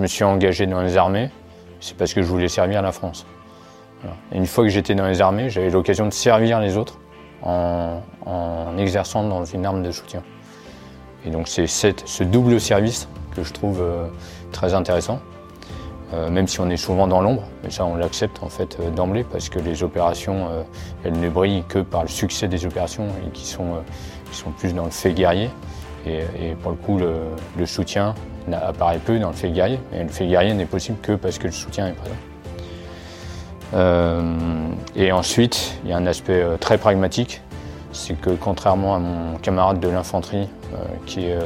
je me suis engagé dans les armées, c'est parce que je voulais servir la France. Une fois que j'étais dans les armées, j'avais l'occasion de servir les autres en, exerçant dans une arme de soutien. Et donc c'est ce double service que je trouve euh, très intéressant, euh, même si on est souvent dans l'ombre, mais ça on l'accepte en fait euh, d'emblée parce que les opérations, elles ne brillent que par le succès des opérations et qui sont plus dans le fait guerrier. Et, pour le coup, le, soutien apparaît peu dans le fait guerrier, et le fait guerrier n'est possible que parce que le soutien est présent. et ensuite, il y a un aspect très pragmatique, c'est que contrairement à mon camarade de l'infanterie, qui est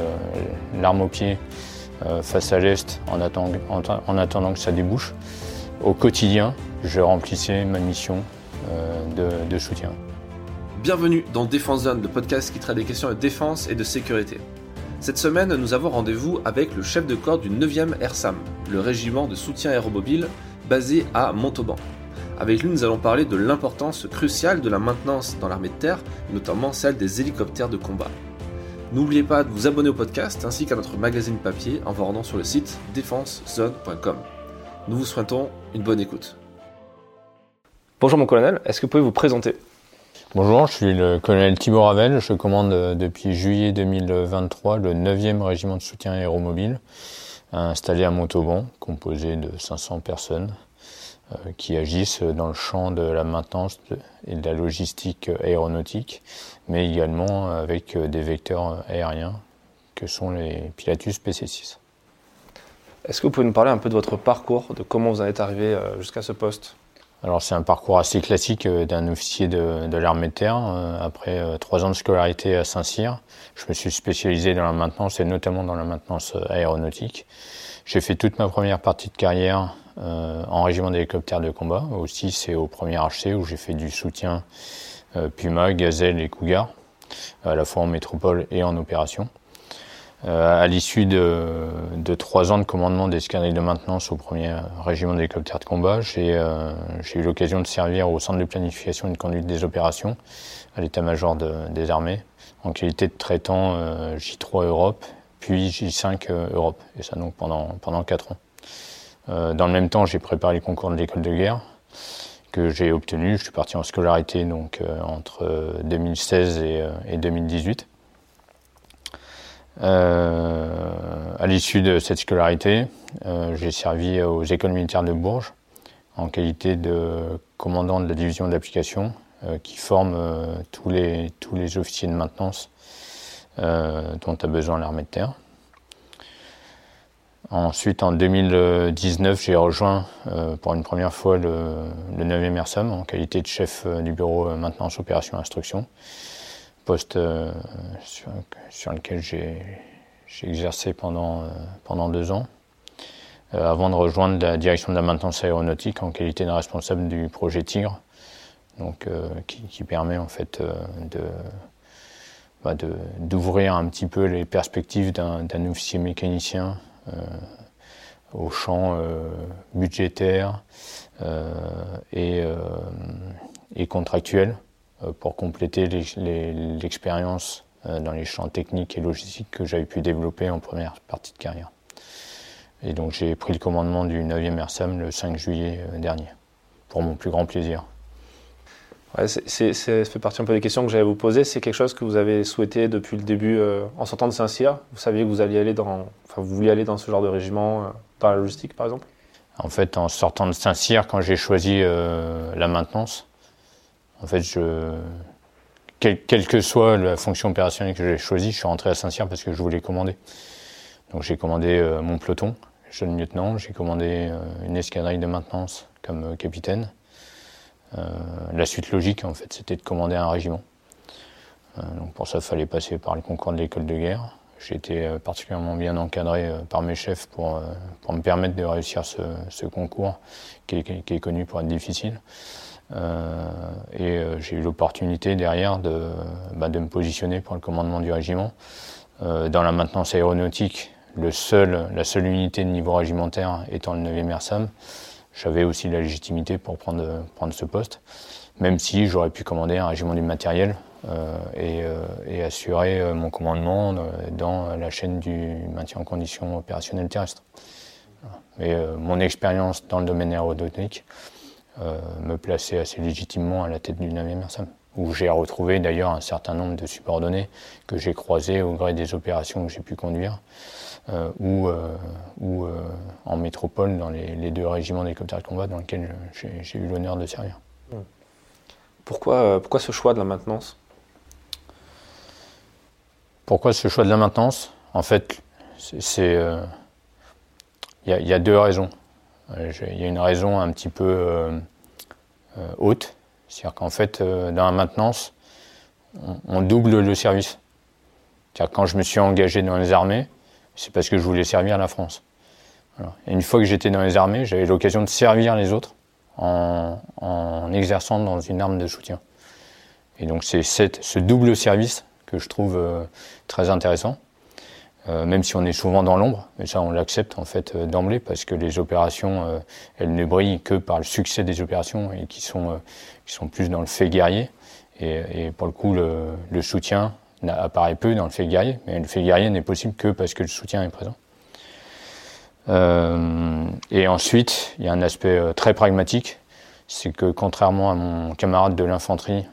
l'arme au pied, euh, face à l'Est en, attendant que ça débouche. Au quotidien, je remplissais ma mission euh, de, soutien. Bienvenue dans Défense Zone, le podcast qui traite des questions de défense et de sécurité. Cette semaine, nous avons rendez-vous avec le chef de corps du 9e RSAM, le régiment de soutien aéromobile basé à Montauban. Avec lui, nous allons parler de l'importance cruciale de la maintenance dans l'armée de terre, notamment celle des hélicoptères de combat. N'oubliez pas de vous abonner au podcast ainsi qu'à notre magazine papier en vous rendant sur le site défensezone.com. Nous vous souhaitons une bonne écoute. Bonjour mon colonel, est-ce que vous pouvez vous présenter? Bonjour, je suis le colonel Thibaut Ravel, je commande euh, depuis juillet 2023 le 9e régiment de soutien aéromobile installé à Montauban, composé de 500 personnes euh, qui agissent dans le champ de la maintenance et de la logistique aéronautique mais également avec euh, des vecteurs aériens que sont les Pilatus PC6. Est-ce que vous pouvez nous parler un peu de votre parcours, de comment vous en êtes arrivé jusqu'à ce poste? Alors c'est un parcours assez classique euh, d'un officier de, l'armée de terre. Après trois ans de scolarité à Saint-Cyr, je me suis spécialisé dans la maintenance et notamment dans la maintenance aéronautique. J'ai fait toute ma première partie de carrière en régiment d'hélicoptères de combat. Aussi c'est au premier HC où j'ai fait du soutien euh, Puma, Gazelle et Cougar, à la fois en métropole et en opération. Euh, à l'issue de, trois ans de commandement d'escadrille de maintenance au premier régiment d'hélicoptères de combat, euh, j'ai eu l'occasion de servir au centre de planification et de conduite des opérations à l'état-major des armées en qualité de traitant J3 Europe puis J5 Europe, et ça donc pendant, 4 ans. dans le même temps, j'ai préparé les concours de l'école de guerre, que j'ai obtenu. Je suis parti en scolarité donc euh, entre 2016 euh, et, 2018. Euh, à l'issue de cette scolarité, j'ai servi aux écoles militaires de Bourges en qualité de commandant de la division d'application qui forme tous, les, officiers de maintenance dont a besoin l'armée de terre. Ensuite, en 2019, j'ai rejoint euh, pour une première fois le, 9e RSAM en qualité de chef euh, du bureau euh, maintenance opération instruction, poste sur, lequel j'ai exercé pendant, pendant deux ans, avant de rejoindre la direction de la maintenance aéronautique en qualité de responsable du projet Tigre, donc, qui, permet en fait bah, d'ouvrir un petit peu les perspectives d'un officier mécanicien euh, au champ euh, budgétaire euh, et, et, contractuel pour compléter l'expérience dans les champs techniques et logistiques que j'avais pu développer en première partie de carrière. Et donc j'ai pris le commandement du 9e RSAM le 5 juillet dernier, pour mon plus grand plaisir. Ouais, c'est, ça fait partie un peu des questions que j'allais vous poser. C'est quelque chose que vous avez souhaité depuis le début euh, en sortant de Saint-Cyr? Vous saviez que vous alliez aller dans, enfin, vous vouliez aller dans ce genre de régiment, euh, dans la logistique par exemple? En fait, en sortant de Saint-Cyr, quand j'ai choisi euh, la maintenance, en fait, quelle que soit la fonction opérationnelle que j'ai choisie, je suis rentré à Saint-Cyr parce que je voulais commander. Donc j'ai commandé mon peloton, jeune lieutenant, j'ai commandé une escadrille de maintenance comme capitaine. Euh, la suite logique, en fait, c'était de commander un régiment. Euh, donc pour ça, il fallait passer par le concours de l'école de guerre. J'ai été euh, particulièrement bien encadré par mes chefs pour, me permettre de réussir ce, concours qui est, connu pour être difficile. Euh, et j'ai eu l'opportunité derrière de, bah, de me positionner pour le commandement du régiment. Euh, dans la maintenance aéronautique, le seul, la seule unité de niveau régimentaire étant le 9e RSAM, j'avais aussi la légitimité pour prendre, ce poste, même si j'aurais pu commander un régiment du matériel euh, et, euh, assurer euh, mon commandement dans la chaîne du maintien en condition opérationnelle terrestre. Mais mon expérience dans le domaine aéronautique me plaçait assez légitimement à la tête du 9e RSAM où j'ai retrouvé d'ailleurs un certain nombre de subordonnés que j'ai croisés au gré des opérations que j'ai pu conduire, euh, ou, euh, ou euh, en métropole dans les, deux régiments d'hélicoptères de combat dans lesquels j'ai eu l'honneur de servir. Pourquoi, pourquoi ce choix de la maintenance? Pourquoi ce choix de la maintenance? En fait, c'est il y, y, a deux raisons. Il y a une raison un petit peu haute, c'est-à-dire qu'en fait, euh, dans la maintenance, on, double le service. C'est-à-dire quand je me suis engagé dans les armées, c'est parce que je voulais servir la France. Et une fois que j'étais dans les armées, j'avais l'occasion de servir les autres en, exerçant dans une arme de soutien. Et donc c'est ce double service que je trouve euh, très intéressant. Euh, même si on est souvent dans l'ombre, mais ça on l'accepte en fait euh, d'emblée parce que les opérations, euh, elles ne brillent que par le succès des opérations et qui sont, qui sont plus dans le fait guerrier. Et, pour le coup, le, le, soutien apparaît peu dans le fait guerrier, mais le fait guerrier n'est possible que parce que le soutien est présent. et ensuite, il y a un aspect très pragmatique, c'est que contrairement à mon camarade de l'infanterie,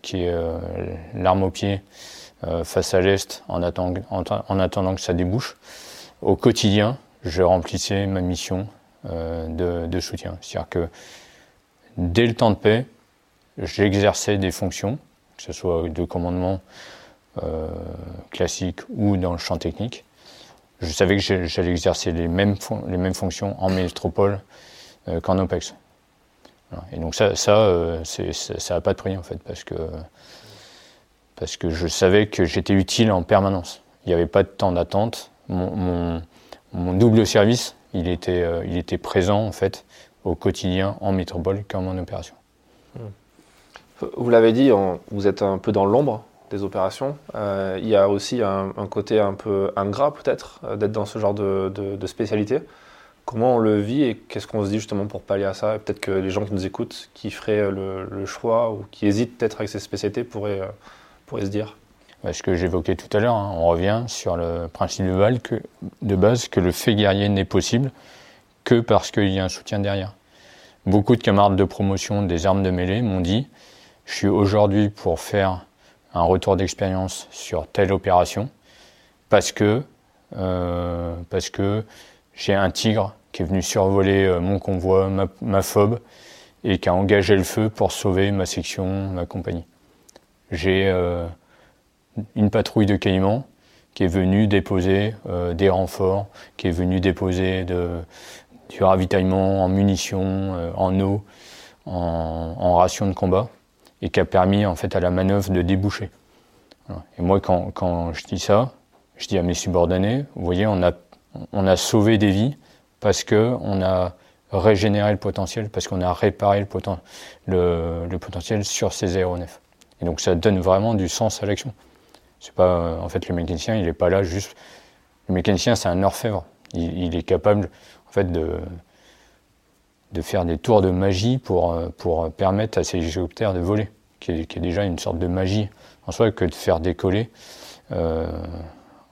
qui est l'arme au pied, face à l'Est en, attendant que ça débouche. Au quotidien, je remplissais ma mission euh, de, soutien. C'est-à-dire que dès le temps de paix, j'exerçais des fonctions, que ce soit de commandement euh, classique ou dans le champ technique. Je savais que j'allais exercer les mêmes, les mêmes fonctions en métropole qu'en OPEX. Et donc ça, ça, ça n'a pas de prix en fait, parce que parce que je savais que j'étais utile en permanence. Il n'y avait pas de temps d'attente. Mon, double service, il était, euh, il était présent en fait au quotidien en métropole comme en opération. Vous l'avez dit, vous êtes un peu dans l'ombre des opérations. Euh, il y a aussi un, côté un peu ingrat peut-être euh, d'être dans ce genre de, spécialité. Comment on le vit et qu'est-ce qu'on se dit justement pour pallier à ça? Peut-être que les gens qui nous écoutent, qui feraient le, choix ou qui hésitent peut-être avec ces spécialités pourraient pourrait se dire bah, Ce que j'évoquais tout à l'heure, hein, on revient sur le principe de, de base que le fait guerrier n'est possible que parce qu'il y a un soutien derrière. Beaucoup de camarades de promotion des armes de mêlée m'ont dit je suis aujourd'hui pour faire un retour d'expérience sur telle opération parce que, euh, que j'ai un tigre qui est venu survoler euh, mon convoi, ma, ma phobe, et qui a engagé le feu pour sauver ma section, ma compagnie j'ai euh, une patrouille de Caïmans qui est venue déposer euh, des renforts, qui est venue déposer de, du ravitaillement en munitions, euh, en eau, en, en ration de combat, et qui a permis en fait à la manœuvre de déboucher. Et moi, quand, quand, je dis ça, je dis à mes subordonnés, vous voyez, on a, on a sauvé des vies parce que on a régénéré le potentiel, parce qu'on a réparé le, le, le potentiel sur ces aéronefs. Et donc ça donne vraiment du sens à l'action. C'est pas, en fait, le mécanicien, il n'est pas là juste. Le mécanicien, c'est un orfèvre. Il, est capable, en fait, de, de faire des tours de magie pour, pour permettre à ces hélicoptères de voler, qui est, déjà une sorte de magie en soi que de faire décoller euh,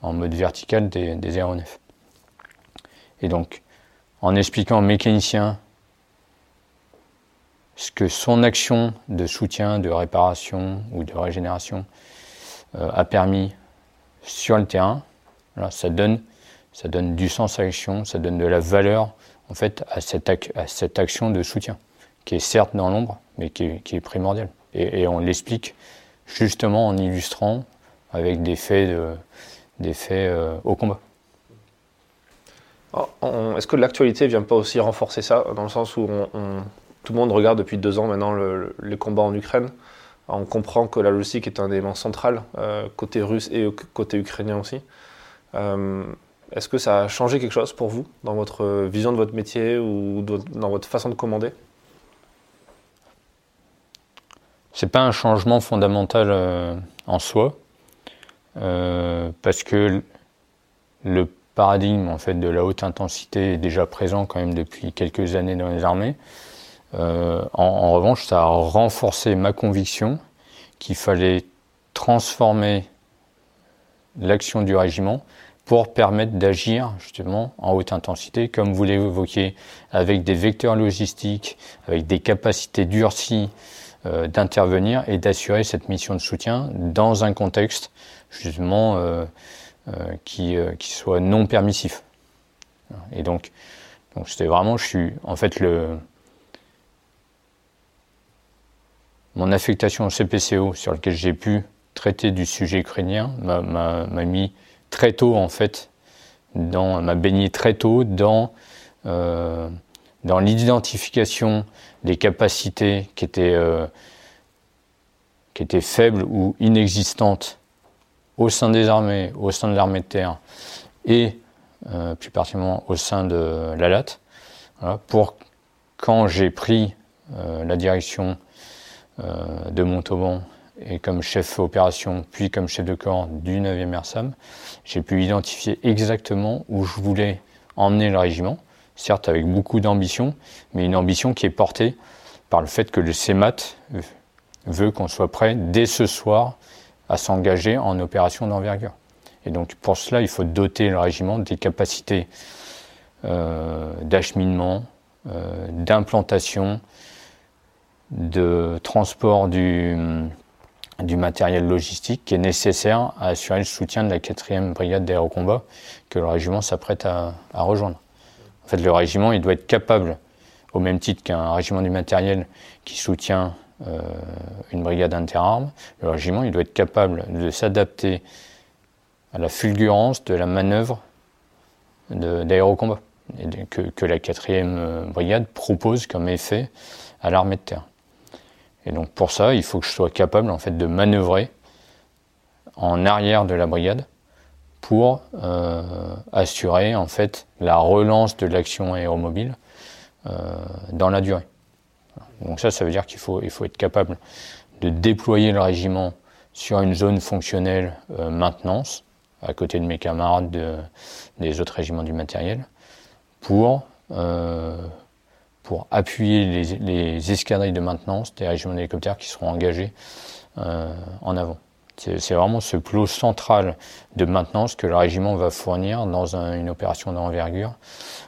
en mode vertical des, des aéronefs. Et donc, en expliquant mécanicien ce que son action de soutien, de réparation ou de régénération euh, a permis sur le terrain, ça, donne, ça donne du sens à l'action, ça donne de la valeur en fait à cette, à cette action de soutien, qui est certes dans l'ombre, mais qui est, primordiale. Et, on l'explique justement en illustrant avec des faits, de, des faits euh, au combat. Est-ce que l'actualité vient pas aussi renforcer ça, dans le sens où on tout le monde regarde depuis deux ans maintenant les combats en Ukraine. On comprend que la logistique est un élément central, euh, côté russe et côté ukrainien aussi. Euh, est-ce que ça a changé quelque chose pour vous dans votre vision de votre métier ou dans votre façon de commander? C'est pas un changement fondamental euh, en soi, parce que le paradigme en fait de la haute intensité est déjà présent quand même depuis quelques années dans les armées. Euh, en, revanche, ça a renforcé ma conviction qu'il fallait transformer l'action du régiment pour permettre d'agir justement en haute intensité, comme vous l'évoquiez, avec des vecteurs logistiques, avec des capacités durcies euh, d'intervenir et d'assurer cette mission de soutien dans un contexte justement euh, qui, qui soit non permissif. Et donc, donc c'était vraiment, je suis en fait le mon affectation au CPCO sur lequel j'ai pu traiter du sujet ukrainien m'a mis très tôt en fait, m'a baigné très tôt dans, euh, dans l'identification des capacités qui étaient, euh, qui étaient faibles ou inexistantes au sein des armées, au sein de l'armée de terre et euh, plus particulièrement au sein de la LAT, pour quand j'ai pris la direction de Montauban et comme chef opération, puis comme chef de corps du 9e RSAM, j'ai pu identifier exactement où je voulais emmener le régiment, certes avec beaucoup d'ambition, mais une ambition qui est portée par le fait que le CEMAT veut qu'on soit prêt dès ce soir à s'engager en opération d'envergure. Et donc pour cela, il faut doter le régiment des capacités euh, d'acheminement, euh, d'implantation, de transport du, matériel logistique qui est nécessaire à assurer le soutien de la 4e brigade d'aérocombat que le régiment s'apprête à, rejoindre. En fait, le régiment, il doit être capable, au même titre qu'un régiment du matériel qui soutient euh, une brigade interarmes, le régiment, il doit être capable de s'adapter à la fulgurance de la manœuvre d'aérocombat que, que la 4e brigade propose comme effet à l'armée de terre. Et donc pour ça, il faut que je sois capable en fait de manœuvrer en arrière de la brigade pour euh, assurer en fait la relance de l'action aéromobile euh, dans la durée. Donc ça, ça veut dire qu'il faut, il faut être capable de déployer le régiment sur une zone fonctionnelle euh, maintenance, à côté de mes camarades de, des autres régiments du matériel, pour pour appuyer les, escadrilles de maintenance des régiments d'hélicoptères qui seront engagés euh, en avant. C'est vraiment ce plot central de maintenance que le régiment va fournir dans une opération d'envergure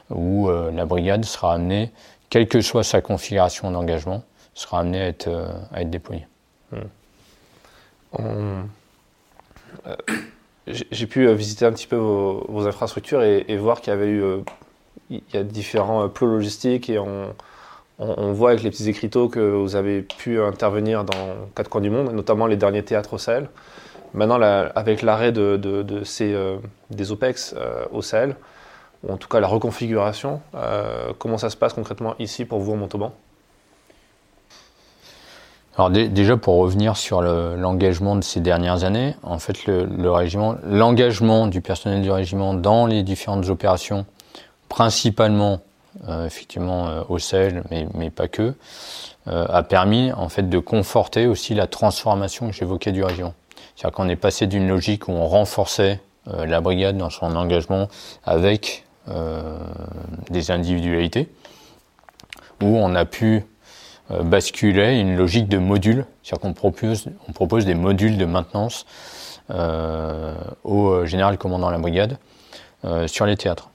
où euh, la brigade sera amenée, quelle que soit sa configuration d'engagement, sera amenée à être, euh, déployée. J'ai pu visiter un petit peu vos, infrastructures et voir qu'il y avait eu il y a différents euh, plots logistiques et on, voit avec les petits écriteaux que vous avez pu intervenir dans quatre coins du monde, notamment les derniers théâtres au Sahel. Maintenant, avec l'arrêt de, ces, euh, des OPEX euh, au Sahel, ou en tout cas la reconfiguration, comment ça se passe concrètement ici pour vous en Montauban? Alors déjà pour revenir sur l'engagement de ces dernières années, en fait le régiment, l'engagement du personnel du régiment dans les différentes opérations principalement euh, effectivement euh, au Sahel, mais, pas que, euh, a permis en fait de conforter aussi la transformation que j'évoquais du régiment. C'est-à-dire qu'on est passé d'une logique où on renforçait la brigade dans son engagement avec des individualités, où on a pu basculer une logique de module, c'est-à-dire qu'on propose, propose des modules de maintenance au général commandant la brigade sur les théâtres.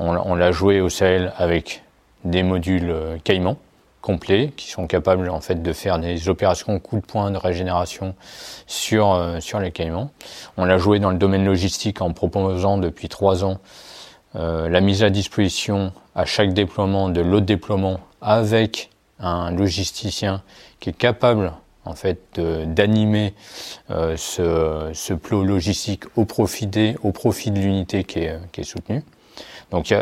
On, l'a joué au Sahel avec des modules euh, Caïman complets qui sont capables en fait de faire des opérations coup de poing de régénération sur, euh, sur les Caïmans. On l'a joué dans le domaine logistique en proposant depuis trois ans euh, la mise à disposition à chaque déploiement de l'autre déploiement avec un logisticien qui est capable en fait d'animer ce, ce plot logistique au profit, des, au profit de l'unité qui est, qui est soutenue. Donc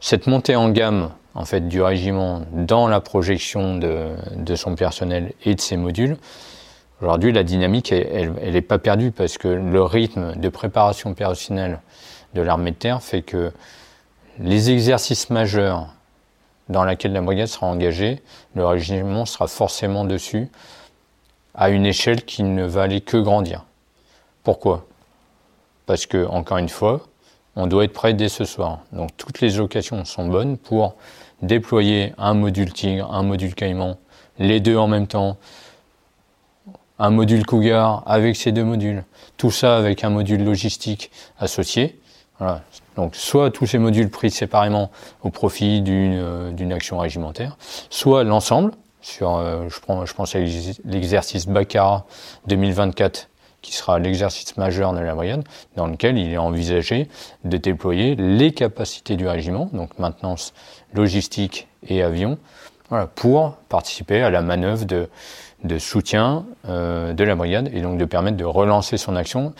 cette montée en gamme en fait du régiment dans la projection de, de son personnel et de ses modules. Aujourd'hui, la dynamique, elle n'est pas perdue parce que le rythme de préparation opérationnelle de l'armée de terre fait que les exercices majeurs dans lesquels la brigade sera engagée, le régiment sera forcément dessus à une échelle qui ne va aller que grandir. Pourquoi? Parce que, encore une fois, on doit être prêt dès ce soir. Donc toutes les occasions sont bonnes pour déployer un module Tigre, un module Caïman, les deux en même temps, un module Cougar avec ces deux modules, tout ça avec un module logistique associé. Donc soit tous ces modules pris séparément au profit d'une euh, action régimentaire, soit l'ensemble, sur, euh, je, prends, je pense à l'exercice Baccarat 2024 qui sera l'exercice majeur de la moyenne, dans lequel il est envisagé de déployer les capacités du régiment, donc maintenance logistique et avion, pour participer à la manœuvre de, de soutien euh, de la brigade et donc de permettre de relancer son action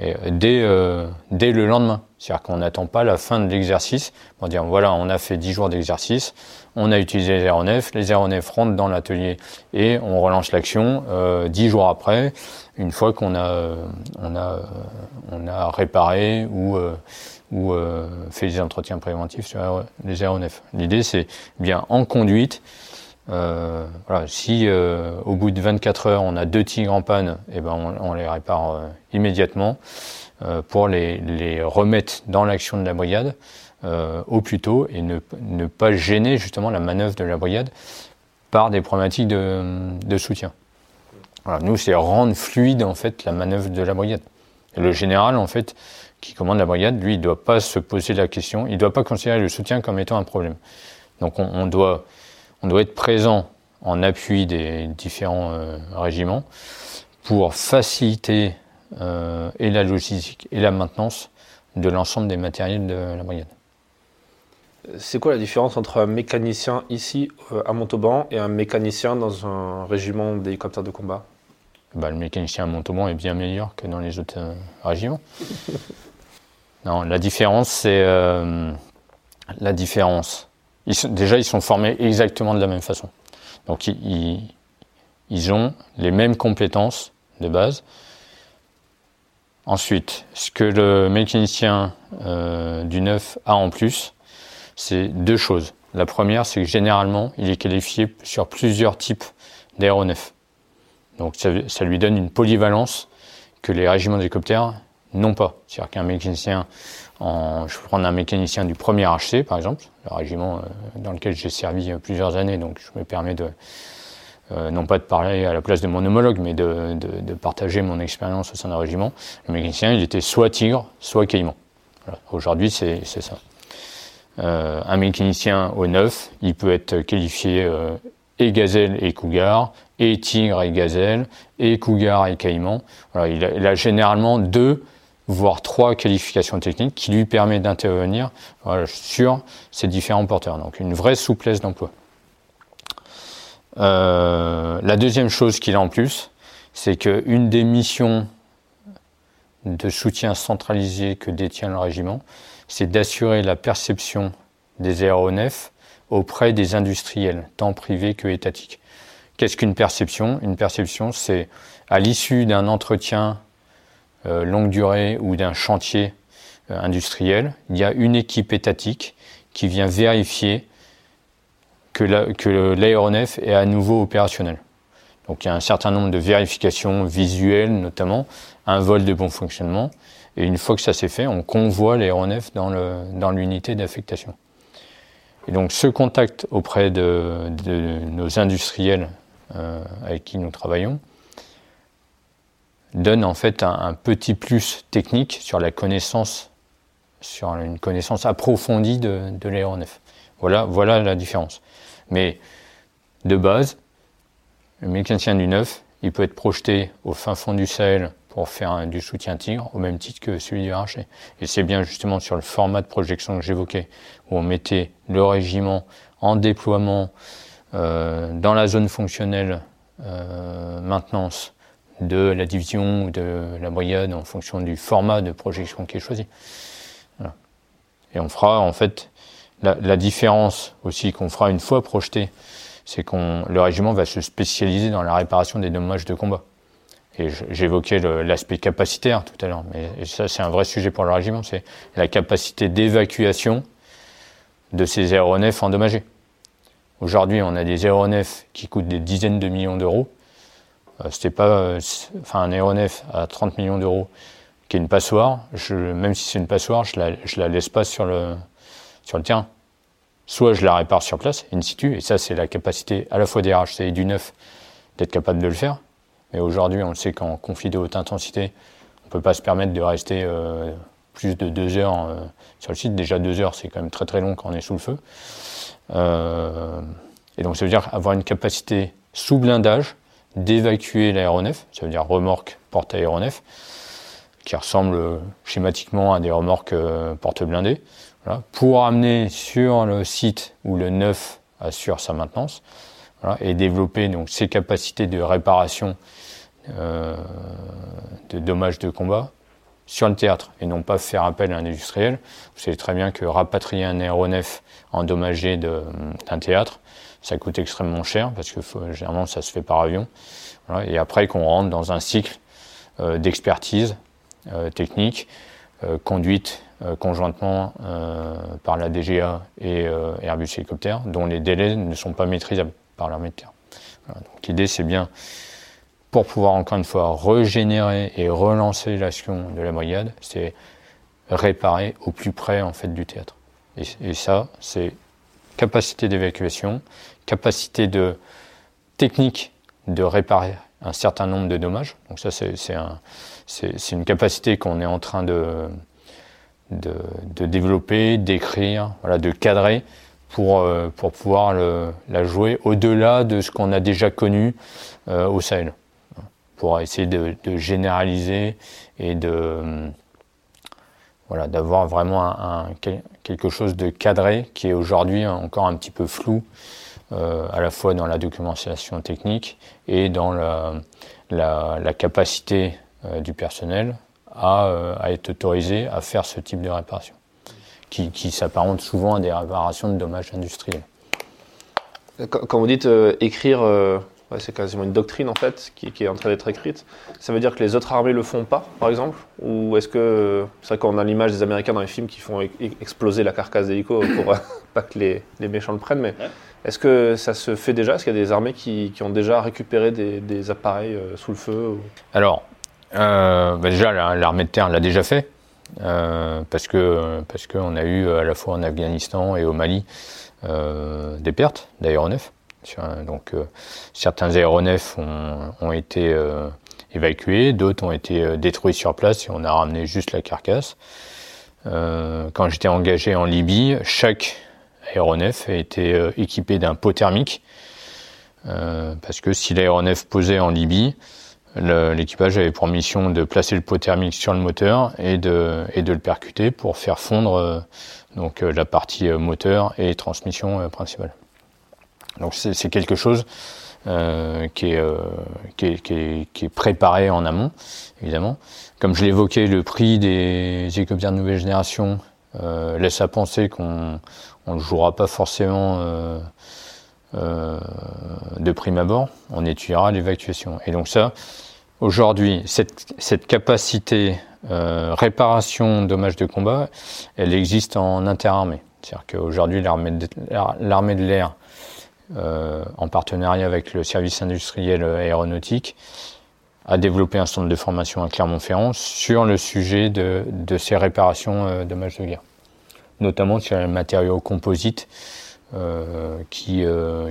euh, dès, euh, dès le lendemain. C'est-à-dire qu'on n'attend pas la fin de l'exercice pour dire voilà, on a fait 10 jours d'exercice, on a utilisé les aéronefs, les aéronefs rentrent dans l'atelier et on relance l'action euh, 10 jours après, une fois qu'on a, on a, on a réparé ou, euh, ou fait des entretiens préventifs sur les aéronefs. L'idée, c'est bien en conduite, euh, si euh, au bout de 24 heures on a deux tigres en panne, eh ben on, les répare euh, immédiatement pour les, remettre dans l'action de la brigade au plus tôt et ne, ne, pas gêner justement la manœuvre de la brigade par des problématiques de, soutien. Voilà, nous, c'est rendre fluide en fait la manœuvre de la brigade. Et le général, en fait, qui commande la brigade, lui, il ne doit pas se poser la question, il ne doit pas considérer le soutien comme étant un problème. Donc on, on doit on doit être présent en appui des différents euh, régiments pour faciliter euh, et la logistique et la maintenance de l'ensemble des matériels de la brigade. C'est quoi la différence entre un mécanicien ici euh, à Montauban et un mécanicien dans un régiment d'hélicoptères de combat? Bah, Le mécanicien à Montauban est bien meilleur que dans les autres régiments. non, la différence, c'est la différence déjà, ils sont formés exactement de la même façon. Donc, ils, ont les mêmes compétences de base. Ensuite, ce que le mécanicien euh, du neuf a en plus, c'est deux choses. La première, c'est que généralement, il est qualifié sur plusieurs types d'aéronefs. Donc, ça, lui donne une polyvalence que les régiments d'hélicoptères n'ont pas. C'est-à-dire qu'un mécanicien en, je peux prendre un mécanicien du premier HC, par exemple, le régiment euh, dans lequel j'ai servi plusieurs années, donc je me permets de, euh, non pas de parler à la place de mon homologue, mais de, de, partager mon expérience au sein d'un régiment. Le mécanicien, il était soit tigre, soit caïman. Aujourd'hui, c'est ça. Euh, un mécanicien au neuf, il peut être qualifié et gazelle et cougar, et tigre et gazelle, et cougar et caïman. Il a généralement deux voire trois qualifications techniques qui lui permettent d'intervenir sur ces différents porteurs. Donc une vraie souplesse d'emploi. Euh, la deuxième chose qu'il a en plus, c'est qu'une des missions de soutien centralisé que détient le régiment, c'est d'assurer la perception des aéronefs auprès des industriels, tant privés que étatiques. Qu'est-ce qu'une perception? Une perception, c'est à l'issue d'un entretien longue durée ou d'un chantier euh, industriel, il y a une équipe étatique qui vient vérifier que l'aéronef est à nouveau opérationnel. Donc il y a un certain nombre de vérifications visuelles notamment, un vol de bon fonctionnement, et une fois que ça s'est fait, on convoie l'aéronef dans l'unité d'affectation. Et donc ce contact auprès de, de nos industriels euh, avec qui nous travaillons, donne en fait un, petit plus technique sur la connaissance, sur une connaissance approfondie de, l'aéronef. Voilà, la différence. Mais de base, le mécanicien du neuf, il peut être projeté au fin fond du Sahel pour faire du soutien tigre au même titre que celui du archer. Et c'est bien justement sur le format de projection que j'évoquais, où on mettait le régiment en déploiement euh, dans la zone fonctionnelle euh, maintenance de la division ou de la brigade en fonction du format de projection qui est choisi. Et on fera en fait la, la différence aussi qu'on fera une fois projeté, c'est qu'on le régiment va se spécialiser dans la réparation des dommages de combat. Et j'évoquais l'aspect capacitaire tout à l'heure, mais ça c'est un vrai sujet pour le régiment, c'est la capacité d'évacuation de ces aéronefs endommagés. Aujourd'hui, on a des aéronefs qui coûtent des dizaines de millions d'euros c'était pas, euh, enfin un aéronef à 30 millions d'euros qui est une passoire. Même si c'est une passoire, je la, la laisse pas sur le sur le terrain. Soit je la répare sur place, in situ, et ça c'est la capacité à la fois des RHC et du neuf d'être capable de le faire. Mais aujourd'hui, on le sait qu'en conflit de haute intensité, on ne peut pas se permettre de rester euh, plus de deux heures euh, sur le site. Déjà deux heures, c'est quand même très très long quand on est sous le feu. Euh, et donc ça veut dire avoir une capacité sous blindage d'évacuer l'aéronef, ça veut dire remorque porte-aéronef, qui ressemble schématiquement à des remorques porte blindées, pour amener sur le site où le neuf assure sa maintenance et développer donc ces capacités de réparation euh, de dommages de combat sur le théâtre et non pas faire appel à un industriel. Vous savez très bien que rapatrier un aéronef endommagé d'un théâtre, ça coûte extrêmement cher parce que généralement ça se fait par avion. et après qu'on rentre dans un cycle euh, d'expertise euh, technique, conduite conjointement par la DGA et Airbus Hélicoptère, dont les délais ne sont pas maîtrisables par l'armée de terre. l'idée c'est bien pour pouvoir encore une fois régénérer et relancer l'action de la brigade, c'est réparer au plus près en fait du théâtre. Et, ça, c'est capacité d'évacuation, capacité de technique de réparer un certain nombre de dommages. Donc ça, c'est une capacité qu'on est en train de, développer, d'écrire, voilà, de cadrer pour, euh, pour pouvoir la jouer au-delà de ce qu'on a déjà connu euh, au Sahel pour essayer de, généraliser et de voilà d'avoir vraiment quelque chose de cadré qui est aujourd'hui encore un petit peu flou euh, à la fois dans la documentation technique et dans la, capacité euh, du personnel à, euh, à, être autorisé à faire ce type de réparation qui, qui s'apparente souvent à des réparations de dommages industriels. Quand vous dites écrire c'est quasiment une doctrine en fait qui, est en train d'être écrite. Ça veut dire que les autres armées le font pas, par exemple? Ou est-ce que c'est vrai qu'on a l'image des Américains dans les films qui font exploser la carcasse d'hélico pour pas que les, méchants le prennent, mais est-ce que ça se fait déjà? Est-ce qu'il y a des armées qui, ont déjà récupéré des, appareils euh, sous le feu Alors, euh, bah déjà l'armée de terre l'a déjà fait. Euh, parce que parce qu'on a eu à la fois en Afghanistan et au Mali des pertes d'aéronefs. Donc euh, certains aéronefs ont, été euh, évacués, d'autres ont été euh, détruits sur place et on a ramené juste la carcasse. quand j'étais engagé en Libye, chaque aéronef été équipé d'un pot thermique parce que si l'aéronef posait en Libye, l'équipage avait pour mission de placer le pot thermique sur le moteur et de, et de le percuter pour faire fondre donc la partie moteur et transmission principale. Donc c'est quelque chose euh, qui, est, euh, qui, est, préparé en amont, évidemment. Comme je l'évoquais, le prix des hélicoptères de nouvelle génération euh, laisse à penser qu'on ne jouera pas forcément de prime abord, on étudiera l'évacuation. Et donc ça, aujourd'hui, cette, cette, capacité réparation dommages de combat, elle existe en interarmée. C'est-à-dire qu'aujourd'hui, l'armée de l'air en partenariat avec le service industriel aéronautique, a développé un centre de formation à Clermont-Ferrand sur le sujet de, ces réparations euh, dommages de guerre, notamment sur les matériaux composites euh, qui,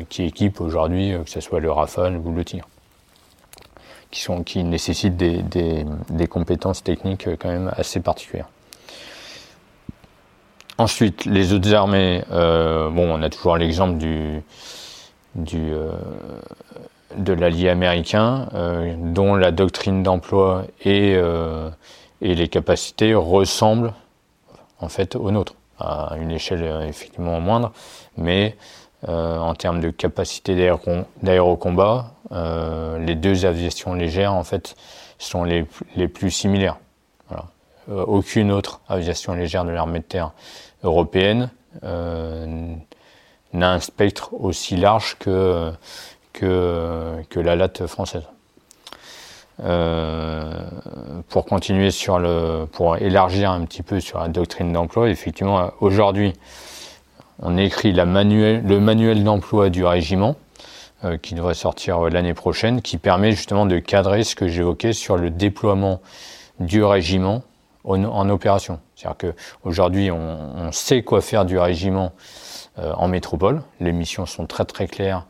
qui équipent aujourd'hui, que ce soit le Rafale ou le tir, qui, nécessitent des, des compétences techniques quand même assez particulières. Ensuite, les autres armées, bon, on a toujours l'exemple du, du, euh, de l'allié américain, euh, dont la doctrine d'emploi et, euh, et les capacités ressemblent en fait aux nôtres, à une échelle effectivement moindre, mais en termes de capacité d'aérocombat, les deux aviations légères en fait sont les, les plus similaires. Aucune autre aviation légère de l'armée de terre européenne n'a un spectre aussi large que, que, que la latte française. Euh, pour continuer sur le, pour élargir un petit peu sur la doctrine d'emploi, effectivement, aujourd'hui, on écrit la manuel, le manuel d'emploi du régiment, euh, qui devrait sortir l'année prochaine, qui permet justement de cadrer ce que j'évoquais sur le déploiement du régiment en, opération. C'est-à-dire qu'aujourd'hui, on, sait quoi faire du régiment euh, en métropole. Les missions sont très très claires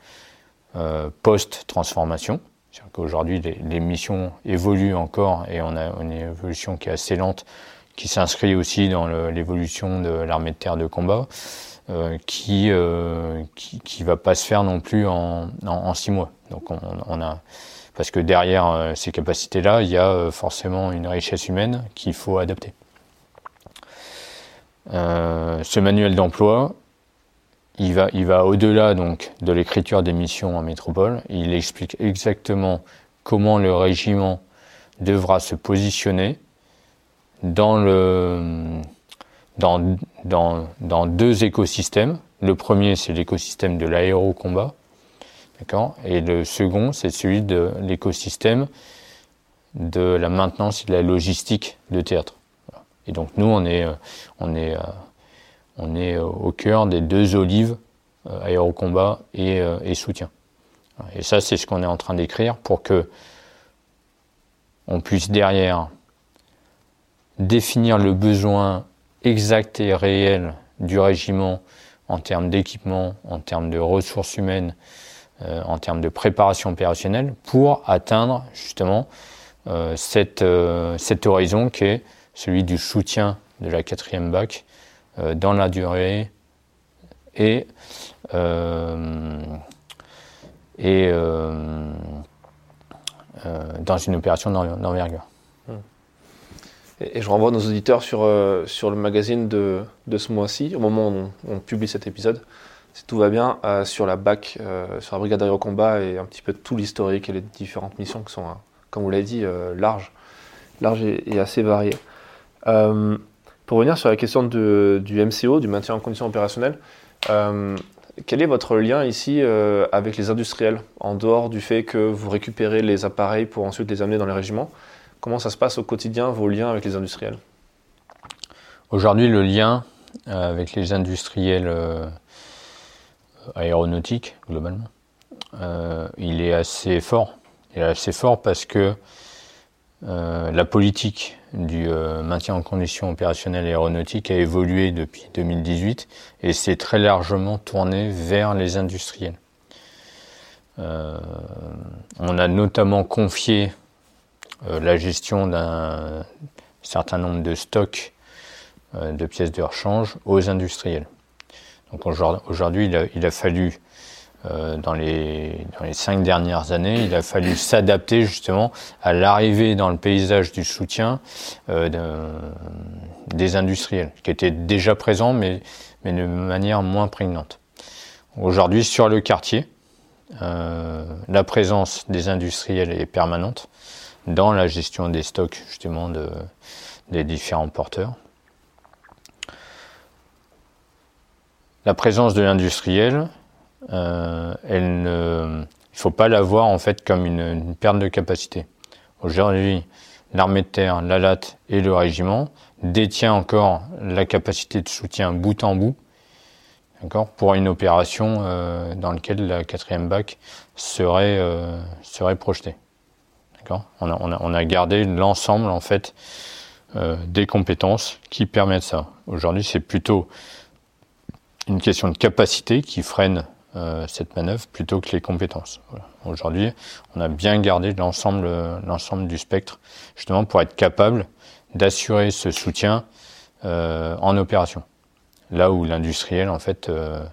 euh, post-transformation. C'est-à-dire qu'aujourd'hui, les, missions évoluent encore et on a une évolution qui est assez lente, qui s'inscrit aussi dans l'évolution de l'armée de terre de combat, qui, qui, qui va pas se faire non plus en, en, six mois. Donc on, on a parce que derrière ces capacités-là, il y a forcément une richesse humaine qu'il faut adapter. Euh, ce manuel d'emploi, il va, il va au-delà donc de l'écriture des missions en métropole. Il explique exactement comment le régiment devra se positionner dans, le, dans, dans, dans deux écosystèmes. Le premier, c'est l'écosystème de l'aérocombat. Et le second, c'est celui de l'écosystème de la maintenance et de la logistique de théâtre. Et donc nous, on est, euh, on est, euh, on est au cœur des deux olives, euh, aérocombat et, et soutien. Et ça, c'est ce qu'on est en train d'écrire pour que on puisse derrière définir le besoin exact et réel du régiment en termes d'équipement, en termes de ressources humaines, en termes de préparation opérationnelle, pour atteindre justement cette, cet horizon qui est celui du soutien de la quatrième bac euh, dans la durée et, euh, et euh, dans une opération d'envergure. Et, je renvoie nos auditeurs sur, sur le magazine de, de ce mois-ci, au moment où on, publie cet épisode, si tout va bien, sur la BAC, sur la brigade aérocombat et un petit peu tout l'historique et les différentes missions qui sont, comme vous l'avez dit, larges, larges et, assez variées. Euh, pour revenir sur la question du MCO, du maintien en condition opérationnelle, euh, quel est votre lien ici euh, avec les industriels, en dehors du fait que vous récupérez les appareils pour ensuite les amener dans les régiments? Comment ça se passe au quotidien, vos liens avec les industriels? Aujourd'hui, le lien avec les industriels aéronautiques, globalement, il est assez fort. Il est assez fort parce que la politique du euh, maintien en condition opérationnelle aéronautique a évolué depuis 2018 et s'est très largement tourné vers les industriels. Euh, on a notamment confié euh, la gestion d'un certain nombre de stocks de pièces de rechange aux industriels. Donc aujourd'hui, il, a fallu euh, dans, les, cinq dernières années, il a fallu s'adapter justement à l'arrivée dans le paysage du soutien euh, des industriels, qui étaient déjà présents, mais, de manière moins prégnante. Aujourd'hui, sur le quartier, euh, la présence des industriels est permanente dans la gestion des stocks justement de, des différents porteurs. La présence de l'industriel, euh, elle ne, faut pas la voir en fait comme une, perte de capacité. Aujourd'hui, l'armée de terre, la LAT et le régiment détient encore la capacité de soutien bout en bout, d'accord, pour une opération euh, dans laquelle la quatrième bac serait euh, projetée. D'accord. On a, on a, on a gardé l'ensemble en fait euh, des compétences qui permettent ça. Aujourd'hui, c'est plutôt une question de capacité qui freine euh, cette manœuvre plutôt que les compétences. Aujourd'hui, on a bien gardé l'ensemble, l'ensemble du spectre, justement pour être capable d'assurer ce soutien euh, en opération. Là où l'industriel, en fait, euh,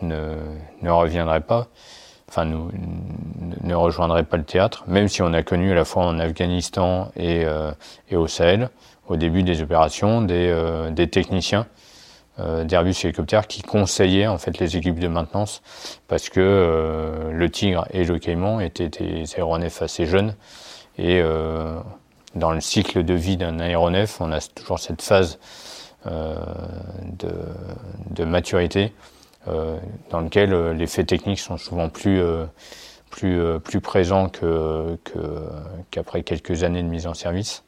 ne, ne reviendrait pas, enfin, nous, ne rejoindrait pas le théâtre, même si on a connu à la fois en Afghanistan et, et au Sahel, au début des opérations, des, des techniciens euh, d'Airbus Hélicoptère qui conseillaient en fait les équipes de maintenance parce que euh, le Tigre et le Caïman étaient des aéronefs assez jeunes et euh, dans le cycle de vie d'un aéronef, on a toujours cette phase de, maturité dans lequel les faits techniques sont souvent plus plus, présents qu'après quelques années de mise en service.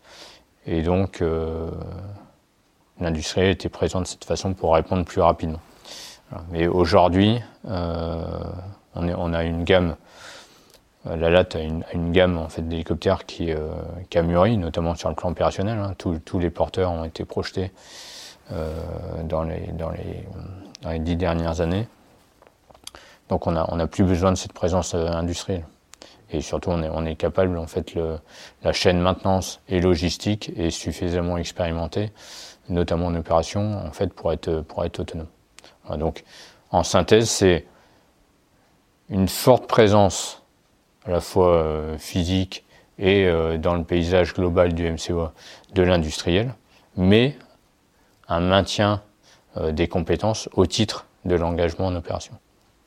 Et donc, l'industriel était présent de cette façon pour répondre plus rapidement. Mais aujourd'hui, euh, on, a une gamme, euh, la LAT a une, gamme en fait d'hélicoptères qui, euh, qui, a mûri, notamment sur le plan opérationnel. Hein. Tous, les porteurs ont été projetés dans, les, dix dernières années. Donc on n'a plus besoin de cette présence industrielle. Et surtout, on est, capable, en fait, la chaîne maintenance et logistique est suffisamment expérimentée, notamment en opération, en fait, pour être, pour être autonome. donc, en synthèse, c'est une forte présence à la fois euh, physique et euh, dans le paysage global du MCO de l'industriel, mais un maintien euh, des compétences au titre de l'engagement en opération.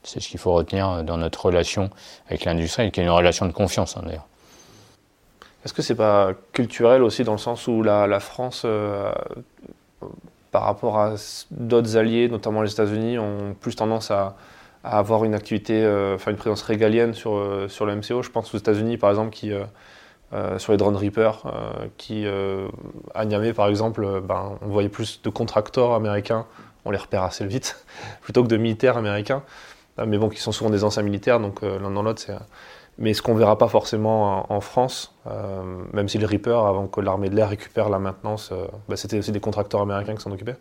C'est ce qu'il faut retenir dans notre relation avec l'industrie, qui est une relation de confiance hein, d'ailleurs. Est-ce que c'est pas culturel aussi dans le sens où la, France, par rapport à d'autres alliés, notamment les États-Unis, ont plus tendance à, avoir une activité, euh, enfin une présence régalienne sur, euh, sur le MCO. Je pense aux États-Unis, par exemple, qui, euh, sur les drones Reaper, qui, à Niamey, par exemple, ben, on voyait plus de contracteurs américains, on les repère assez vite, plutôt que de militaires américains, mais bon, qui sont souvent des anciens militaires, donc l'un dans l'autre, c'est. Mais ce qu'on verra pas forcément en, France, même si le Reaper, avant que l'armée de l'air récupère la maintenance, ben, c'était aussi des contracteurs américains qui s'en occupaient.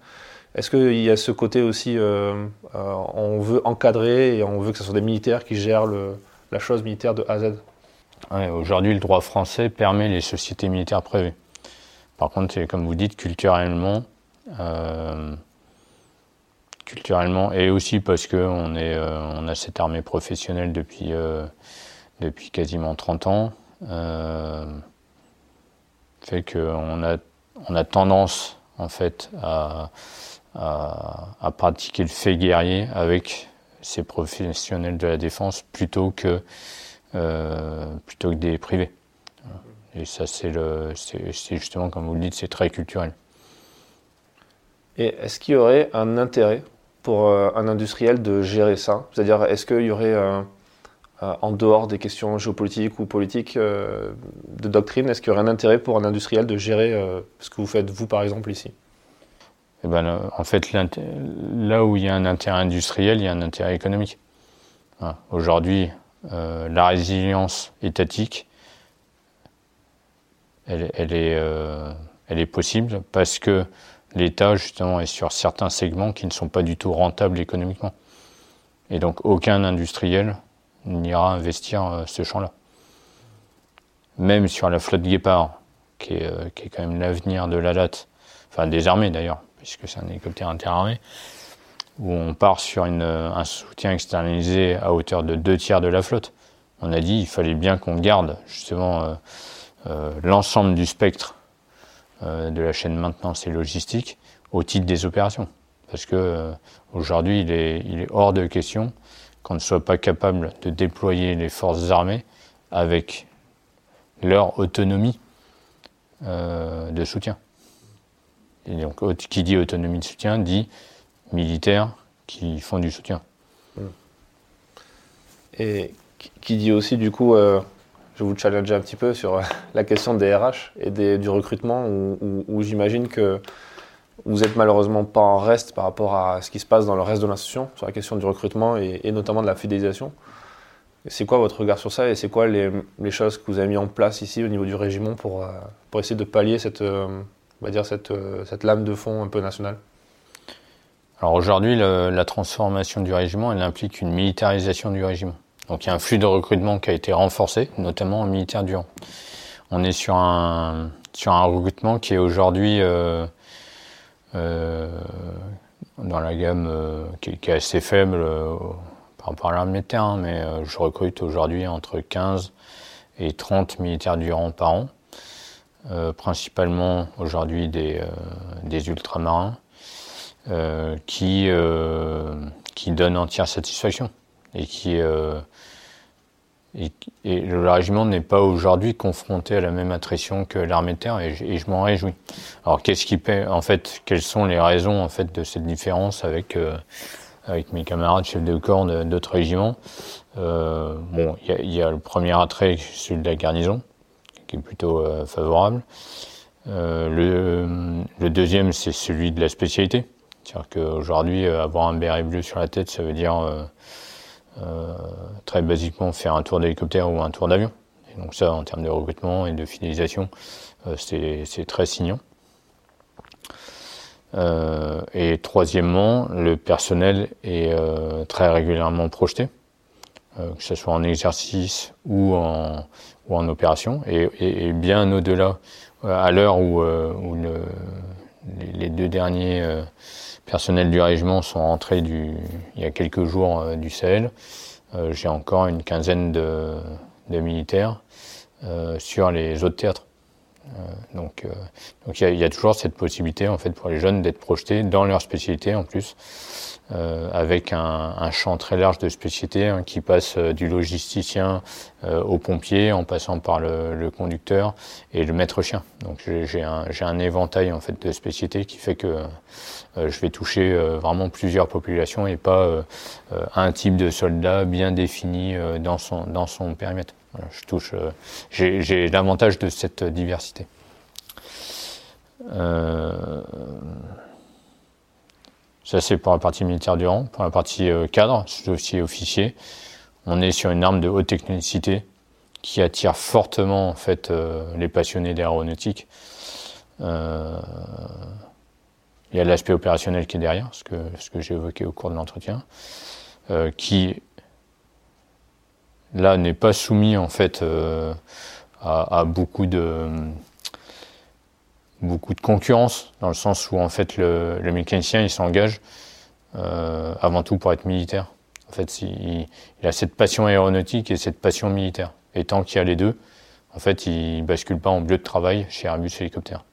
Est-ce qu'il y a ce côté aussi, euh, euh, on veut encadrer et on veut que ce soit des militaires qui gèrent la chose militaire de A à Z? Aujourd'hui, le droit français permet les sociétés militaires privées. Par contre, comme vous dites, culturellement, euh, culturellement et aussi parce qu'on on a cette armée professionnelle depuis, depuis quasiment 30 ans, fait qu'on a, on a tendance en fait à à, pratiquer le fait guerrier avec ces professionnels de la défense plutôt que, euh, plutôt que des privés. Et ça, c'est justement, comme vous le dites, c'est très culturel. Et est-ce qu'il y aurait un intérêt pour euh, un industriel de gérer ça? C'est-à-dire, est-ce qu'il y aurait, euh, en dehors des questions géopolitiques ou politiques de doctrine, est-ce qu'il y aurait un intérêt pour un industriel de gérer ce que vous faites, vous, par exemple, ici? Eh ben, en fait, là où il y a un intérêt industriel, il y a un intérêt économique. Aujourd'hui, euh, la résilience étatique, euh, elle est possible parce que l'État, justement, est sur certains segments qui ne sont pas du tout rentables économiquement. Et donc, aucun industriel n'ira investir euh, ce champ-là. Même sur la flotte Guépard, qui est, qui est quand même l'avenir de la latte, enfin des armées d'ailleurs, puisque c'est un hélicoptère interarmé, où on part sur une, un soutien externalisé à hauteur de deux tiers de la flotte. On a dit qu'il fallait bien qu'on garde justement euh, euh, l'ensemble du spectre euh, de la chaîne maintenance et logistique au titre des opérations. Parce que aujourd'hui, il est, il est hors de question qu'on ne soit pas capable de déployer les forces armées avec leur autonomie de soutien. Et donc, qui dit autonomie de soutien dit militaires qui font du soutien. Hmm. Et qui dit aussi, du coup, euh, je vous challenger un petit peu sur euh, la question des RH et du recrutement, où, j'imagine que vous n'êtes malheureusement pas en reste par rapport à ce qui se passe dans le reste de l'institution, sur la question du recrutement et, notamment de la fidélisation. C'est quoi votre regard sur ça et c'est quoi les, choses que vous avez mis en place ici au niveau du régiment pour, euh, pour essayer de pallier cette, on va dire, cette, euh, cette lame de fond un peu nationale? Alors aujourd'hui, la transformation du régiment, elle implique une militarisation du régiment. Donc il y a un flux de recrutement qui a été renforcé, notamment en militaire durant. On est sur un, sur un recrutement qui est aujourd'hui euh, euh, dans la gamme qui, est assez faible par rapport à l'armée de terre, mais je recrute aujourd'hui entre 15 et 30 militaires durant par an. Euh, principalement aujourd'hui des, euh, des ultramarins, euh, qui, qui donnent entière satisfaction et qui et, le régiment n'est pas aujourd'hui confronté à la même attrition que l'armée de terre et, je m'en réjouis. Alors qu'est-ce qui paie en fait Quelles sont les raisons en fait de cette différence avec avec mes camarades chefs de corps d'autres régiments? Euh, Bon, il y, y a, le premier attrait, celui de la garnison, qui est plutôt euh, favorable. Euh, le, le, deuxième, c'est celui de la spécialité. C'est-à-dire qu'aujourd'hui, euh, avoir un béret bleu sur la tête, ça veut dire très basiquement faire un tour d'hélicoptère ou un tour d'avion. Donc ça, en termes de recrutement et de fidélisation, c'est très signant. Euh, et troisièmement, le personnel est euh, très régulièrement projeté. que ce soit en exercice ou en, ou en opération, et, bien au-delà, à l'heure où, où le, les, deux derniers personnels du régiment sont rentrés du, il y a quelques jours du Sahel. J'ai encore une quinzaine de, militaires sur les autres théâtres. Euh, donc, euh, donc il y, a toujours cette possibilité en fait pour les jeunes d'être projetés dans leur spécialité en plus, euh, avec un, un, champ très large de spécialités hein, qui passe du logisticien au pompier, en passant par le, le, conducteur et le maître chien. Donc j'ai un, un, éventail en fait de spécialités qui fait que je vais toucher vraiment plusieurs populations et pas un type de soldat bien défini dans son dans son périmètre je touche, euh, j'ai l'avantage de cette diversité. Euh, ça c'est pour la partie militaire du rang. Pour la partie euh, cadre, aussi officier, on est sur une arme de haute technicité qui attire fortement en fait les passionnés d'aéronautique. il y a l'aspect opérationnel qui est derrière, ce que, ce que j'ai évoqué au cours de l'entretien, qui là n'est pas soumis en fait euh, à, beaucoup de beaucoup de concurrence dans le sens où en fait le, mécanicien il s'engage euh, avant tout pour être militaire. En fait, il, a cette passion aéronautique et cette passion militaire. Et tant qu'il y a les deux, en fait, il bascule pas en lieu de travail chez Airbus Hélicoptère.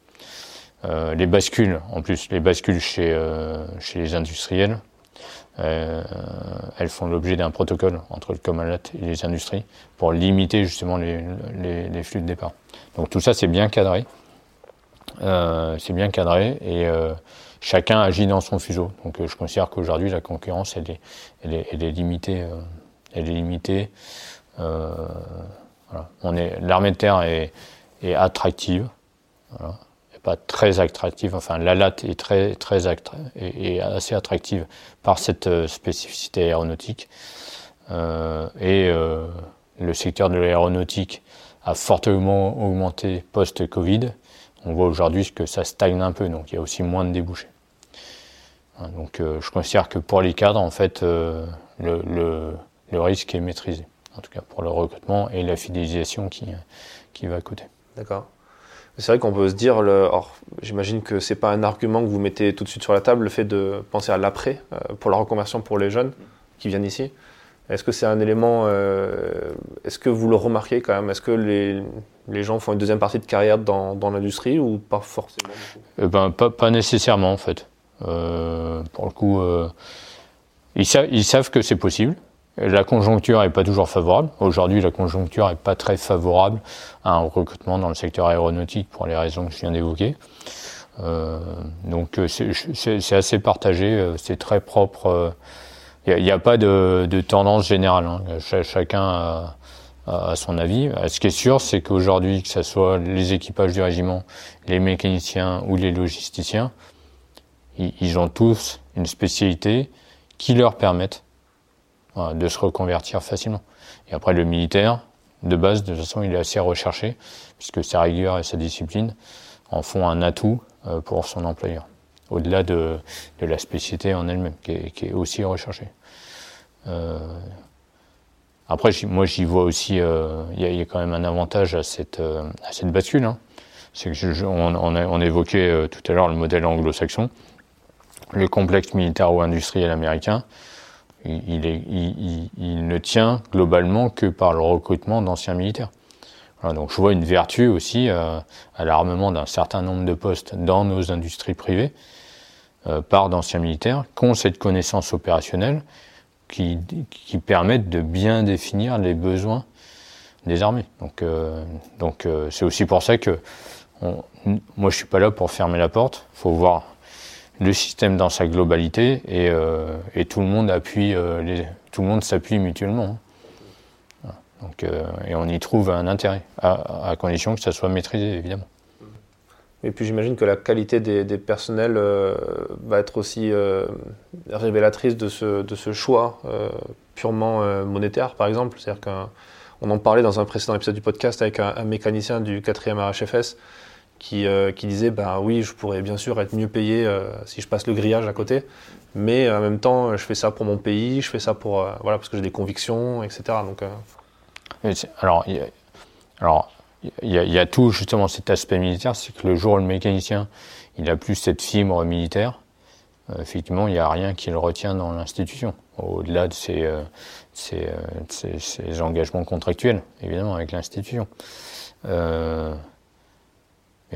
Euh, les bascules, en plus, les bascules chez, chez les industriels, euh, elles font l'objet d'un protocole entre le Comalat et les industries pour limiter justement les, les, flux de départ. Donc tout ça c'est bien cadré, euh, c'est bien cadré et euh, chacun agit dans son fuseau. Donc je considère qu'aujourd'hui la concurrence elle est, limitée, elle est limitée. L'armée de terre est, attractive. Pas très attractive. Enfin, la latte est très, très et, assez attractive par cette euh, spécificité aéronautique. Euh, et euh, le secteur de l'aéronautique a fortement augmenté post-Covid. On voit aujourd'hui que ça stagne un peu, donc il y a aussi moins de débouchés. Hein, donc je considère que pour les cadres, en fait, le, le, le, risque est maîtrisé, en tout cas pour le recrutement et la fidélisation qui, va à côté. D'accord. C'est vrai qu'on peut se dire, or j'imagine que c'est pas un argument que vous mettez tout de suite sur la table, le fait de penser à l'après euh, pour la reconversion pour les jeunes qui viennent ici. Est-ce que c'est un élément, euh, est-ce que vous le remarquez quand même? Est-ce que les, les, gens font une deuxième partie de carrière dans, dans l'industrie ou pas forcément? Eh ben, pas, pas, nécessairement en fait. Euh, pour le coup, ils, ils savent que c'est possible. La conjoncture n'est pas toujours favorable. Aujourd'hui, la conjoncture n'est pas très favorable à un recrutement dans le secteur aéronautique pour les raisons que je viens d'évoquer. Euh, donc euh, c'est assez partagé, euh, c'est très propre. Il n'y a, pas de, tendance générale. Hein. chacun a, son avis. Ce qui est sûr, c'est qu'aujourd'hui, que ce soit les équipages du régiment, les mécaniciens ou les logisticiens, ils ont tous une spécialité qui leur permettent de se reconvertir facilement. Et après, le militaire, de base, de toute façon, il est assez recherché, puisque sa rigueur et sa discipline en font un atout euh, pour son employeur, au-delà de, la spécialité en elle-même, qui, est aussi recherchée. Euh, après, moi, j'y vois aussi, euh, il y, a quand même un avantage à cette, euh, à cette bascule. Hein. On, a, évoquait tout à l'heure le modèle anglo-saxon, le complexe militaro-industriel américain il, ne tient globalement que par le recrutement d'anciens militaires. Donc je vois une vertu aussi à l'armement d'un certain nombre de postes dans nos industries privées par d'anciens militaires qui ont cette connaissance opérationnelle qui, qui permettent de bien définir les besoins des armées. Donc, euh, donc euh, c'est aussi pour ça que on, moi je suis pas là pour fermer la porte. Faut voir le système dans sa globalité et, euh, et tout le monde appuie, euh, les, tout le monde s'appuie mutuellement. Hein. Donc, euh, et on y trouve un intérêt, à, à, condition que ça soit maîtrisé, évidemment. Et puis j'imagine que la qualité des, personnels va être aussi révélatrice de ce, choix purement monétaire, par exemple. C'est-à-dire qu'on en parlait dans un précédent épisode du podcast avec un, mécanicien du 4e RHFS qui, disait bah oui, je pourrais bien sûr être mieux payé si je passe le grillage à côté, mais en même temps, je fais ça pour mon pays, je fais ça pour voilà parce que j'ai des convictions, etc. Donc alors, il y a, il y, a, tout justement cet aspect militaire, c'est que le jour où le mécanicien il a plus cette fibre militaire, euh, effectivement, il n'y a rien qui le retient dans l'institution, au-delà de ses, euh, euh, engagements contractuels, évidemment, avec l'institution.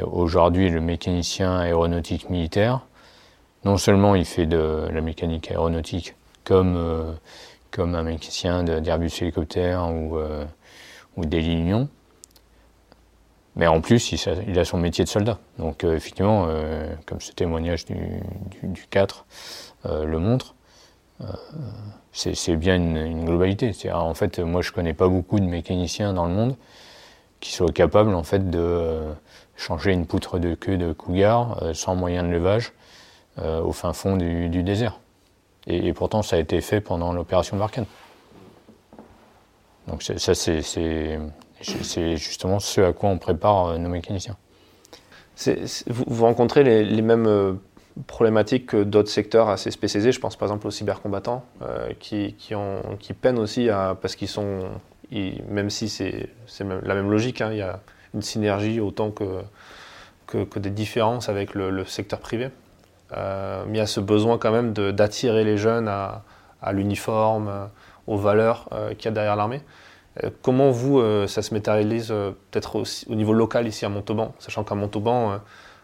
Aujourd'hui, le mécanicien aéronautique militaire, non seulement il fait de la mécanique aéronautique comme, comme un mécanicien d'Airbus hélicoptère ou, ou des mais en plus, il, a son métier de soldat. Donc euh, effectivement, euh, comme ce témoignage du, 4 euh, le montre, c'est bien une, globalité. En fait, moi je connais pas beaucoup de mécaniciens dans le monde qui soient capables en fait de changer une poutre de queue de cougar sans moyen de levage au fin fond du, désert. Et, pourtant, ça a été fait pendant l'opération Barkhane. Donc ça, c'est c'est justement ce à quoi on prépare euh, nos mécaniciens. vous, rencontrez les, mêmes euh, problématiques que d'autres secteurs assez spécialisés. Je pense par exemple aux cybercombattants euh, qui, peinent aussi à, parce qu'ils sont, même si c'est la même logique, hein, il y a une synergie autant que, que, des différences avec le, secteur privé. mais il y a ce besoin quand même d'attirer les jeunes à, à l'uniforme, aux valeurs qu'il y a derrière l'armée. Euh, comment vous, euh, ça se matérialise euh, peut-être au niveau local ici à Montauban, sachant qu'à Montauban,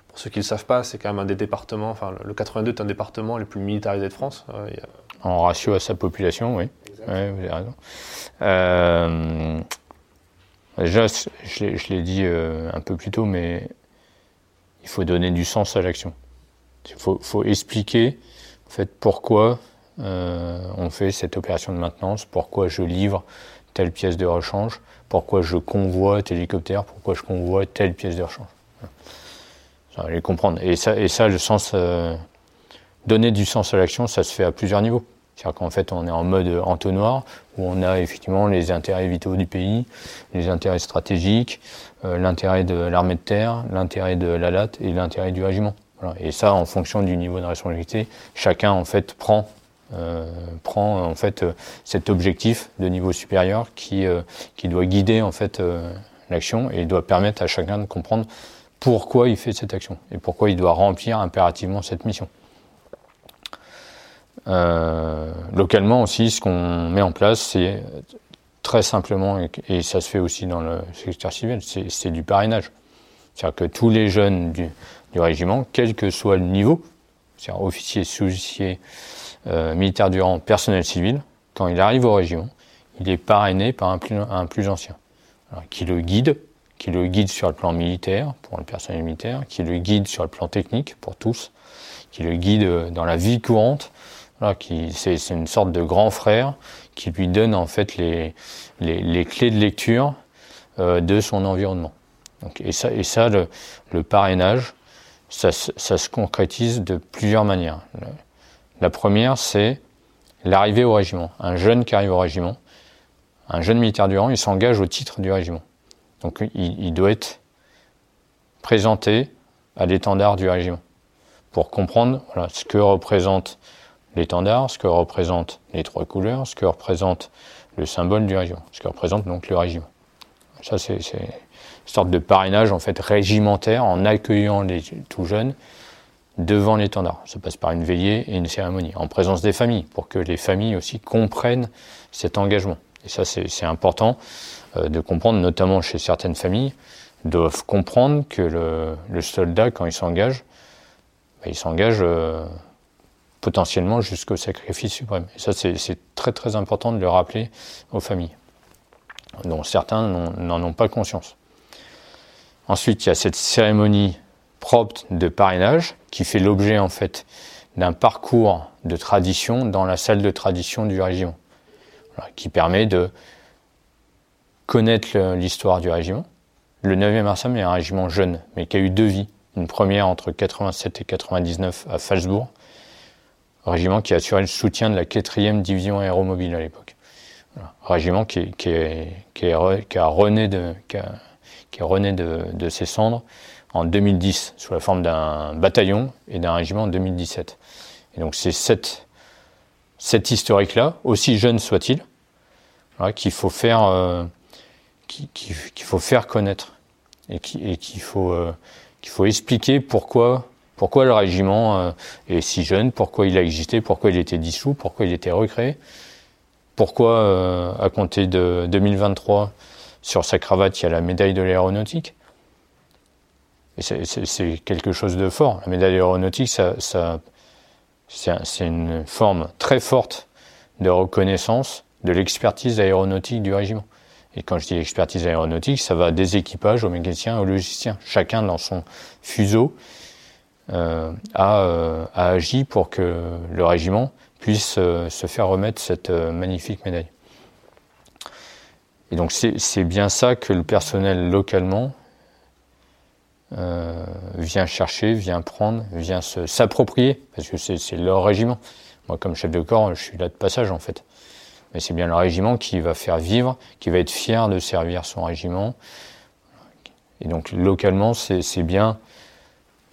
pour ceux qui ne le savent pas, c'est quand même un des départements, enfin le 82 est un département les plus militarisés de France. En ratio à sa population, oui. vous avez raison. déjà, je l'ai dit un peu plus tôt, mais il faut donner du sens à l'action. Il faut, faut, expliquer en fait, pourquoi on fait cette opération de maintenance, pourquoi je livre telle pièce de rechange, pourquoi je convoie tel hélicoptère, pourquoi je convoie telle pièce de rechange. Ça les comprendre. Et ça, et ça le sens, euh, donner du sens à l'action, ça se fait à plusieurs niveaux. C'est-à-dire qu'en fait, on est en mode entonnoir, où on a effectivement les intérêts vitaux du pays, les intérêts stratégiques, euh, l'intérêt de l'armée de terre, l'intérêt de la LAT et l'intérêt du régiment. Et ça, en fonction du niveau de responsabilité, chacun en fait prend prend en fait euh, cet objectif de niveau supérieur qui, euh, qui doit guider en fait l'action et doit permettre à chacun de comprendre pourquoi il fait cette action et pourquoi il doit remplir impérativement cette mission. localement aussi, ce qu'on met en place, c'est très simplement, et, ça se fait aussi dans le secteur civil, c'est du parrainage. C'est-à-dire que tous les jeunes du, du, régiment, quel que soit le niveau, c'est-à-dire officier, sous-officier, euh, militaire du rang personnel civil, quand il arrive au régiment, il est parrainé par un plus, ancien, qui le guide, qui le guide sur le plan militaire, pour le personnel militaire, qui le guide sur le plan technique, pour tous, qui le guide euh, dans la vie courante, qui, c'est, une sorte de grand frère qui lui donne en fait les, clés de lecture euh, de son environnement. Donc, et ça, le parrainage, ça, ça, se concrétise de plusieurs manières. La première, c'est l'arrivée au régiment. Un jeune qui arrive au régiment, un jeune militaire du rang, il s'engage au titre du régiment. Donc il, doit être présenté à l'étendard du régiment pour comprendre ce que représente l'étendard, ce que représentent les trois couleurs, ce que représente le symbole du régiment, ce que représente donc le régiment. Ça, c'est une sorte de parrainage en fait régimentaire en accueillant les tout jeunes devant l'étendard. Ça passe par une veillée et une cérémonie, en présence des familles, pour que les familles aussi comprennent cet engagement. Et ça, c'est important euh, de comprendre, notamment chez certaines familles, doivent comprendre que le, soldat, quand il s'engage, bah, il s'engage euh, potentiellement jusqu'au sacrifice suprême. Et ça, c'est très très important de le rappeler aux familles, dont certains n'en ont pas conscience. Ensuite, il y a cette cérémonie propre de parrainage qui fait l'objet en fait d'un parcours de tradition dans la salle de tradition du régiment, qui permet de connaître l'histoire du régiment. Le 9e Arsam est un régiment jeune, mais qui a eu deux vies. Une première entre 87 et 99 à Falsbourg, régiment qui a assuré le soutien de la 4e division aéromobile à l'époque. Régiment qui, qui, qui, a rené de, qui, qui rené de, de ses cendres en 2010 sous la forme d'un bataillon et d'un régiment en 2017. Et donc c'est cette, cette historique-là, aussi jeune soit-il, qu'il faut faire, euh, qu'il faut faire connaître et qu'il faut, euh, qu'il faut expliquer pourquoi, pourquoi le régiment euh, est si jeune, pourquoi il a existé, pourquoi il était dissous, pourquoi il était recréé, pourquoi à compter de 2023 sur sa cravate il y a la médaille de l'aéronautique. C'est quelque chose de fort. La médaille aéronautique, c'est une forme très forte de reconnaissance de l'expertise aéronautique du régiment. Et quand je dis expertise aéronautique, ça va des équipages aux mécaniciens, aux logisticiens. Chacun dans son fuseau euh, a, euh, a, agi pour que le régiment puisse euh, se faire remettre cette magnifique médaille. Et donc c'est bien ça que le personnel localement euh, vient chercher, vient prendre, vient s'approprier, parce que c'est leur régiment. Moi, comme chef de corps, je suis là de passage en fait. Mais c'est bien le régiment qui va faire vivre, qui va être fier de servir son régiment. Et donc localement, c'est bien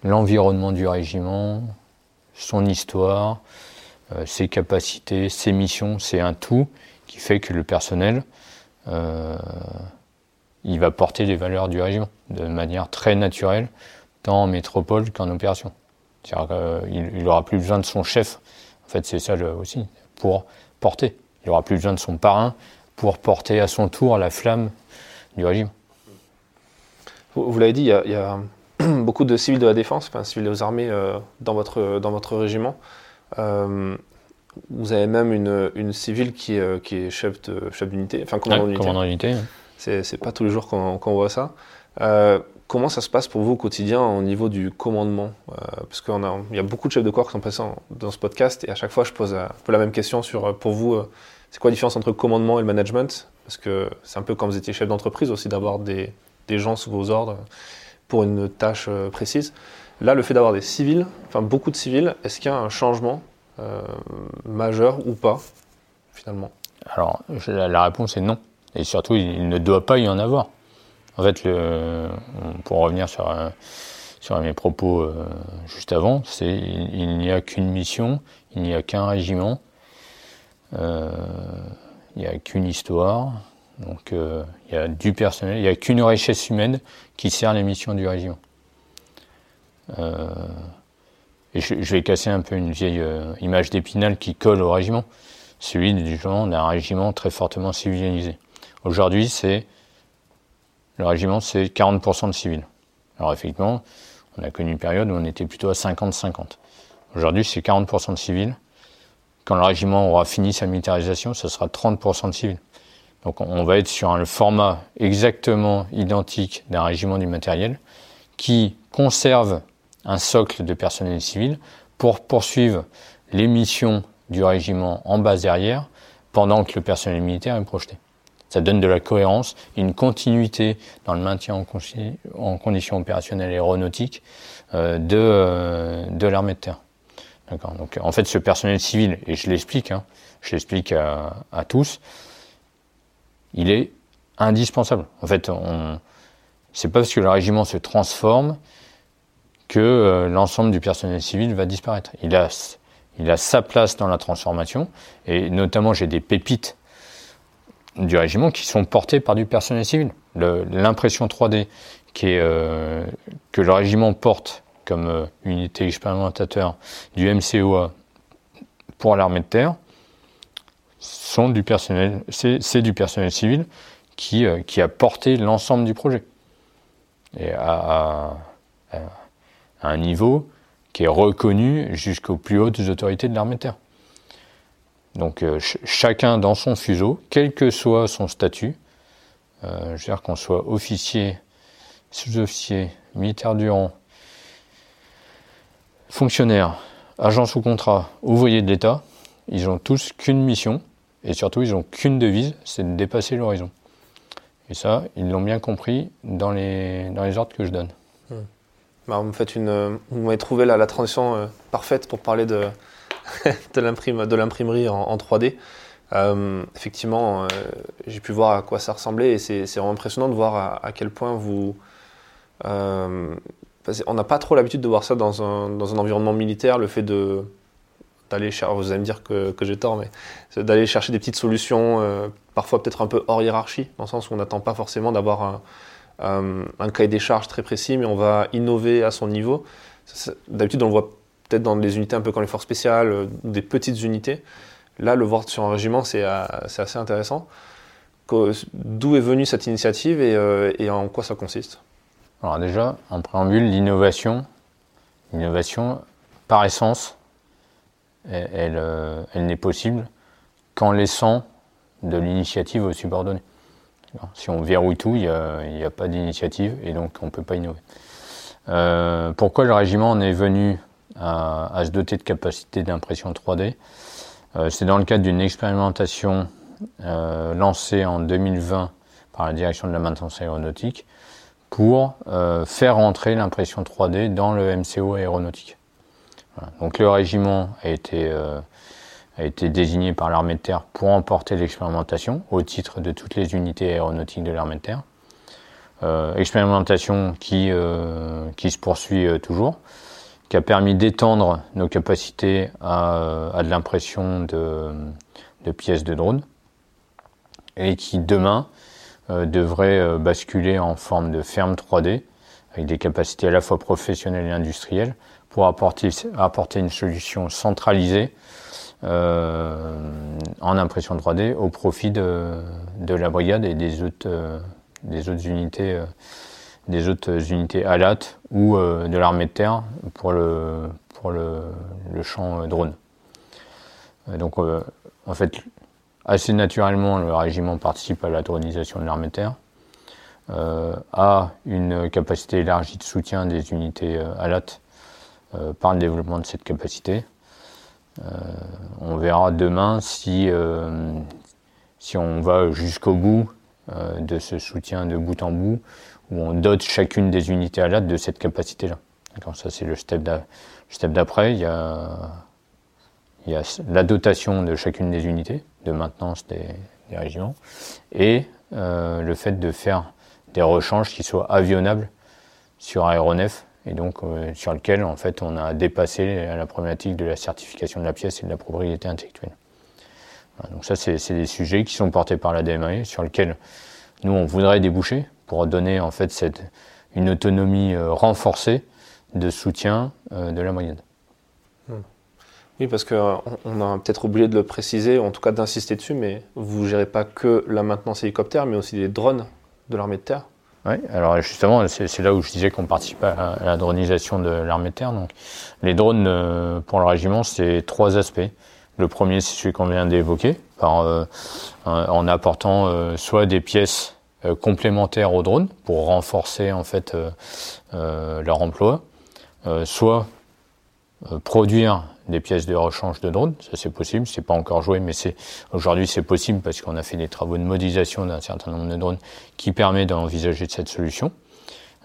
l'environnement du régiment, son histoire, euh, ses capacités, ses missions, c'est un tout qui fait que le personnel euh, il va porter les valeurs du régiment de manière très naturelle, tant en métropole qu'en opération. C'est-à-dire qu'il n'aura plus besoin de son chef, en fait c'est ça aussi, pour porter. Il n'aura plus besoin de son parrain pour porter à son tour la flamme du régime. Vous, l'avez dit, il y, a, beaucoup de civils de la défense, enfin civils aux armées euh, dans, votre, dans votre régiment. Euh, vous avez même une, une civile qui est, euh, qui est chef d'unité, chef enfin commandant d'unité. Commandant d'unité. C'est pas tous les jours qu'on voit ça. Euh, comment ça se passe pour vous au quotidien au niveau du commandement? Euh, Parce qu'il y a beaucoup de chefs de corps qui sont passés dans ce podcast et à chaque fois je pose un peu la même question sur euh, pour vous, c'est quoi la différence entre commandement et management? Parce que c'est un peu quand vous étiez chef d'entreprise aussi d'avoir des, des, gens sous vos ordres pour une tâche précise. Là, le fait d'avoir des civils, enfin beaucoup de civils, est-ce qu'il y a un changement majeur ou pas finalement? Alors la réponse est non. Et surtout, il ne doit pas y en avoir. En fait, pour revenir sur, euh, sur mes propos euh, juste avant, c'est il, n'y a qu'une mission, il n'y a qu'un régiment, euh, il n'y a qu'une histoire, donc il y a du personnel, il n'y a qu'une richesse humaine qui sert les missions du régiment. Et je, je, vais casser un peu une vieille image d'épinal qui colle au régiment, celui du genre d'un régiment très fortement civilisé. Aujourd'hui, c'est le régiment, c'est 40% de civils. Alors effectivement, on a connu une période où on était plutôt à 50-50. Aujourd'hui, c'est 40% de civils. Quand le régiment aura fini sa militarisation, ce sera 30% de civils. Donc on va être sur un format exactement identique d'un régiment du matériel qui conserve un socle de personnel civil pour poursuivre les missions du régiment en base derrière pendant que le personnel militaire est projeté. Ça donne de la cohérence, une continuité dans le maintien en, en conditions opérationnelles aéronautiques euh, de, euh, de l'armée de terre. Donc en fait, ce personnel civil, et je l'explique, hein, je l'explique à, tous, il est indispensable. En fait, c'est pas parce que le régiment se transforme que euh, l'ensemble du personnel civil va disparaître. Il a, il a sa place dans la transformation, et notamment j'ai des pépites du régiment qui sont portés par du personnel civil. L'impression 3D qui est, euh, que le régiment porte comme euh, unité expérimentateur du MCOA pour l'armée de terre sont du personnel, c'est du personnel civil qui, euh, qui a porté l'ensemble du projet et à un niveau qui est reconnu jusqu'aux plus hautes autorités de l'armée de terre. Donc euh, chacun dans son fuseau, quel que soit son statut, euh, je veux dire qu'on soit officier, sous-officier, militaire du rang, fonctionnaire, agent sous contrat, ouvrier de l'État, ils ont tous qu'une mission et surtout ils ont qu'une devise, c'est de dépasser l'horizon. Et ça, ils l'ont bien compris dans les, dans les ordres que je donne. Hmm. Bah, une, vous m'avez trouvé la, la transition euh, parfaite pour parler de, de l'imprimerie en, 3D. Euh, effectivement, euh, j'ai pu voir à quoi ça ressemblait et c'est vraiment impressionnant de voir à, quel point vous, euh, on n'a pas trop l'habitude de voir ça dans un, dans un environnement militaire, le fait de d'aller chercher, vous allez me dire que, que j'ai tort, mais d'aller chercher des petites solutions, parfois peut-être un peu hors hiérarchie, dans le sens où on n'attend pas forcément d'avoir un, un, cahier des charges très précis, mais on va innover à son niveau. D'habitude, on le voit peut-être dans des unités un peu comme les forces spéciales, euh, des petites unités. Là, le voir sur un régiment, c'est assez intéressant. D'où est venue cette initiative et, et en quoi ça consiste? Alors déjà, en préambule, l'innovation, par essence, elle, euh, n'est possible qu'en laissant de l'initiative aux subordonnés. Si on verrouille tout, il n'y a, pas d'initiative et donc on ne peut pas innover. Euh, pourquoi le régiment en est venu? À, se doter de capacités d'impression 3D euh, C'est dans le cadre d'une expérimentation lancée en 2020 par la direction de la maintenance aéronautique pour euh, faire entrer l'impression 3D dans le MCO aéronautique. Donc le régiment a été, euh, a été désigné par l'armée de terre pour emporter l'expérimentation au titre de toutes les unités aéronautiques de l'armée de terre. Euh, expérimentation qui, qui se poursuit toujours, qui a permis d'étendre nos capacités à, à de l'impression de, de pièces de drone et qui demain euh, devrait euh, basculer en forme de ferme 3D avec des capacités à la fois professionnelles et industrielles pour apporter, apporter une solution centralisée euh, en impression 3D au profit de, de la brigade et des autres, euh, des autres unités, des autres unités ALAT ou de l'armée de terre pour le, pour le, champ drone. donc en fait assez naturellement, le régiment participe à la dronisation de l'armée de terre, euh, a une capacité élargie de soutien des unités euh, ALAT euh, par le développement de cette capacité. on verra demain si, si on va jusqu'au bout de ce soutien de bout en bout, où on dote chacune des unités ALAT de cette capacité-là. Ça, c'est le step d'après. Il y a il y a la dotation de chacune des unités de maintenance des, régiments et euh, le fait de faire des rechanges qui soient avionnables sur aéronef et donc euh, sur lequel en fait on a dépassé la problématique de la certification de la pièce et de la propriété intellectuelle. donc ça c'est des sujets qui sont portés par la DMAE sur lesquels nous on voudrait déboucher pour donner en fait cette, une autonomie euh, renforcée de soutien de la moyenne. Oui, parce qu'on euh, on a peut-être oublié de le préciser, en tout cas d'insister dessus, mais vous ne gérez pas que la maintenance hélicoptère, mais aussi les drones de l'armée de terre. Oui, alors justement, c'est là où je disais qu'on participe à, la dronisation de l'armée de terre. Donc, les drones euh, pour le régiment, c'est trois aspects. Le premier, c'est celui qu'on vient d'évoquer, euh, en apportant soit des pièces complémentaires aux drones pour renforcer en fait leur emploi, soit produire des pièces de rechange de drones. Ça, c'est possible. C'est pas encore joué, mais c'est aujourd'hui c'est possible parce qu'on a fait des travaux de modélisation d'un certain nombre de drones qui permet d'envisager cette solution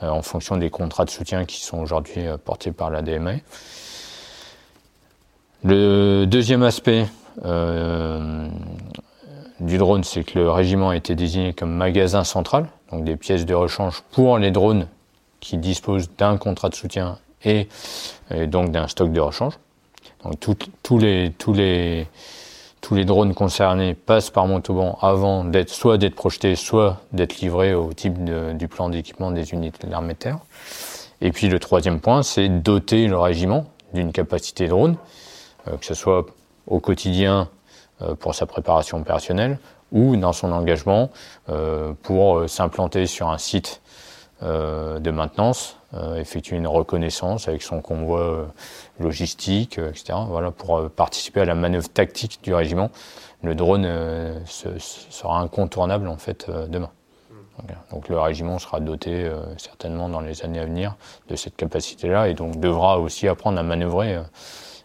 euh, en fonction des contrats de soutien qui sont aujourd'hui euh, portés par la DMA. Le deuxième aspect euh, du drone, c'est que le régiment a été désigné comme magasin central, donc des pièces de rechange pour les drones qui disposent d'un contrat de soutien et donc d'un stock de rechange. Donc tous les drones concernés passent par Montauban avant d'être soit d'être projetés, soit d'être livrés au type du plan d'équipement des unités de l'armée de terre. Et puis le troisième point, c'est doter le régiment d'une capacité drone, euh, que ce soit au quotidien pour sa préparation opérationnelle ou dans son engagement euh, pour s'implanter sur un site de maintenance euh, effectuer une reconnaissance avec son convoi euh, logistique, euh, etc. Voilà, pour participer à la manœuvre tactique du régiment. Le drone sera incontournable en fait demain. Donc, le régiment sera doté certainement dans les années à venir de cette capacité-là et donc devra aussi apprendre à manœuvrer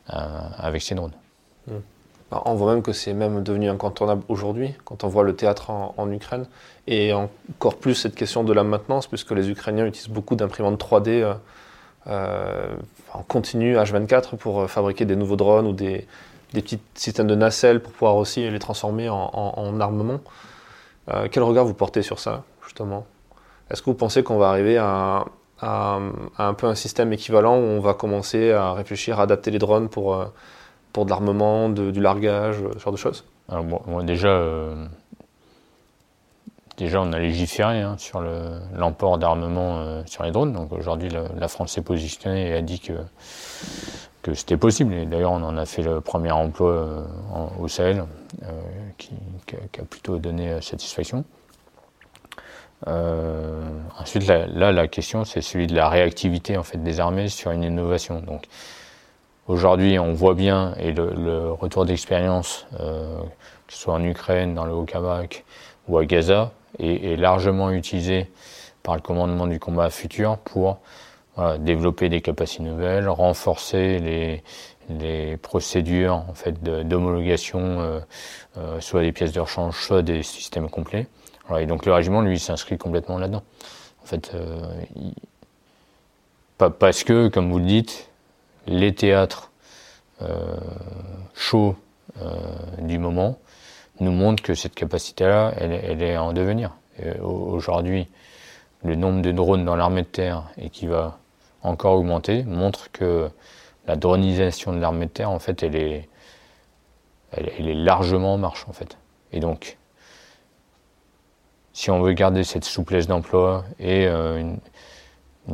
avec ses drones. Mmh. Bah, on voit même que c'est même devenu incontournable aujourd'hui, quand on voit le théâtre en, Ukraine, et encore plus cette question de la maintenance, puisque les Ukrainiens utilisent beaucoup d'imprimantes 3D euh, euh, en continu H24 pour euh, fabriquer des nouveaux drones ou des, petits systèmes de nacelles pour pouvoir aussi les transformer en, armement. quel regard vous portez sur ça, justement? Est-ce que vous pensez qu'on va arriver à à, un peu un système équivalent où on va commencer à réfléchir à adapter les drones pour, euh, pour de l'armement, du largage, ce genre de choses euh, déjà, on a légiféré hein, sur l'emport d'armement euh, sur les drones. Donc aujourd'hui, la, France s'est positionnée et a dit que, c'était possible. D'ailleurs, on en a fait le premier emploi au Sahel, qui, a, plutôt donné satisfaction. Euh, ensuite, là, la question, c'est celui de la réactivité en fait des armées sur une innovation. Aujourd'hui, on voit bien et le, retour d'expérience, euh, que ce soit en Ukraine, dans le Haut-Karabakh ou à Gaza, est, largement utilisé par le commandement du combat futur pour développer des capacités nouvelles, renforcer les, procédures en fait d'homologation, euh, euh, soit des pièces de rechange, soit des systèmes complets et donc le régiment, lui, s'inscrit complètement là-dedans. En fait, parce que, comme vous le dites, les théâtres euh, chauds euh, du moment nous montrent que cette capacité-là, elle, est en devenir. Aujourd'hui, le nombre de drones dans l'armée de terre et qui va encore augmenter montre que la dronisation de l'armée de terre, en fait, elle est, largement en marche, en fait. Et donc, si on veut garder cette souplesse d'emploi et euh, une,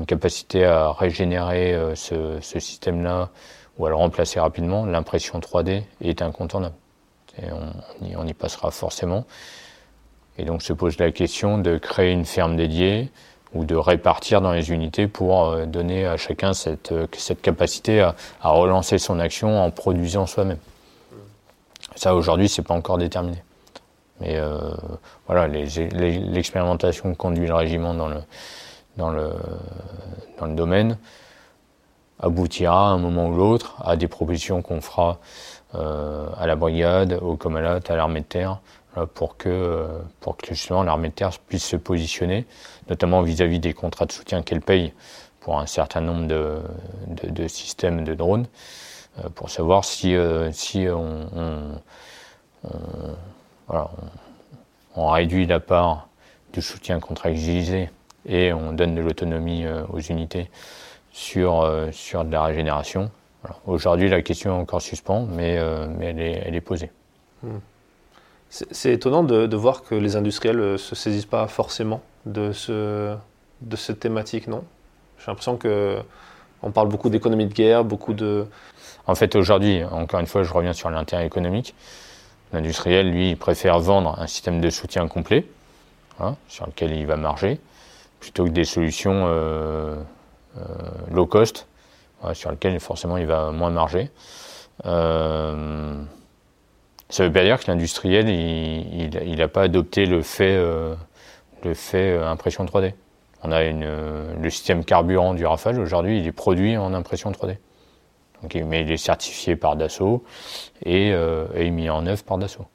capacité à régénérer euh, ce, système-là ou à le remplacer rapidement, l'impression 3D est incontournable. On, y, passera forcément. Et donc se pose la question de créer une ferme dédiée ou de répartir dans les unités pour euh, donner à chacun cette, cette capacité à, relancer son action en produisant soi-même. Ça aujourd'hui, c'est pas encore déterminé. Mais euh, voilà, l'expérimentation conduit le régiment dans le, dans le, dans le domaine aboutira à un moment ou l'autre à des propositions qu'on fera euh, à la brigade, au Comalat, à l'armée de terre, pour que, pour que justement l'armée de terre puisse se positionner, notamment vis-à-vis des contrats de soutien qu'elle paye pour un certain nombre de, de, systèmes de drones, euh, pour savoir si, euh, si on, on, réduit la part du soutien contractualisé et on donne de l'autonomie euh, aux unités sur, euh, sur de la régénération. Aujourd'hui, la question est encore suspens, mais, euh, mais elle, est, elle, est, posée. Hmm. C'est étonnant de, de, voir que les industriels ne se saisissent pas forcément de, ce, de cette thématique, non? J'ai l'impression que on parle beaucoup d'économie de guerre, beaucoup de... En fait, aujourd'hui, encore une fois, je reviens sur l'intérêt économique. L'industriel, lui, préfère vendre un système de soutien complet, hein, sur lequel il va marger, plutôt que des solutions euh, euh, low cost, sur lesquelles forcément il va moins marger. Euh, ça veut pas dire que l'industriel, il n'a pas adopté le fait, le fait impression 3D. On a une, le système carburant du Rafale, aujourd'hui, il est produit en impression 3D mais il est certifié par Dassault et, euh, mis en œuvre par Dassault.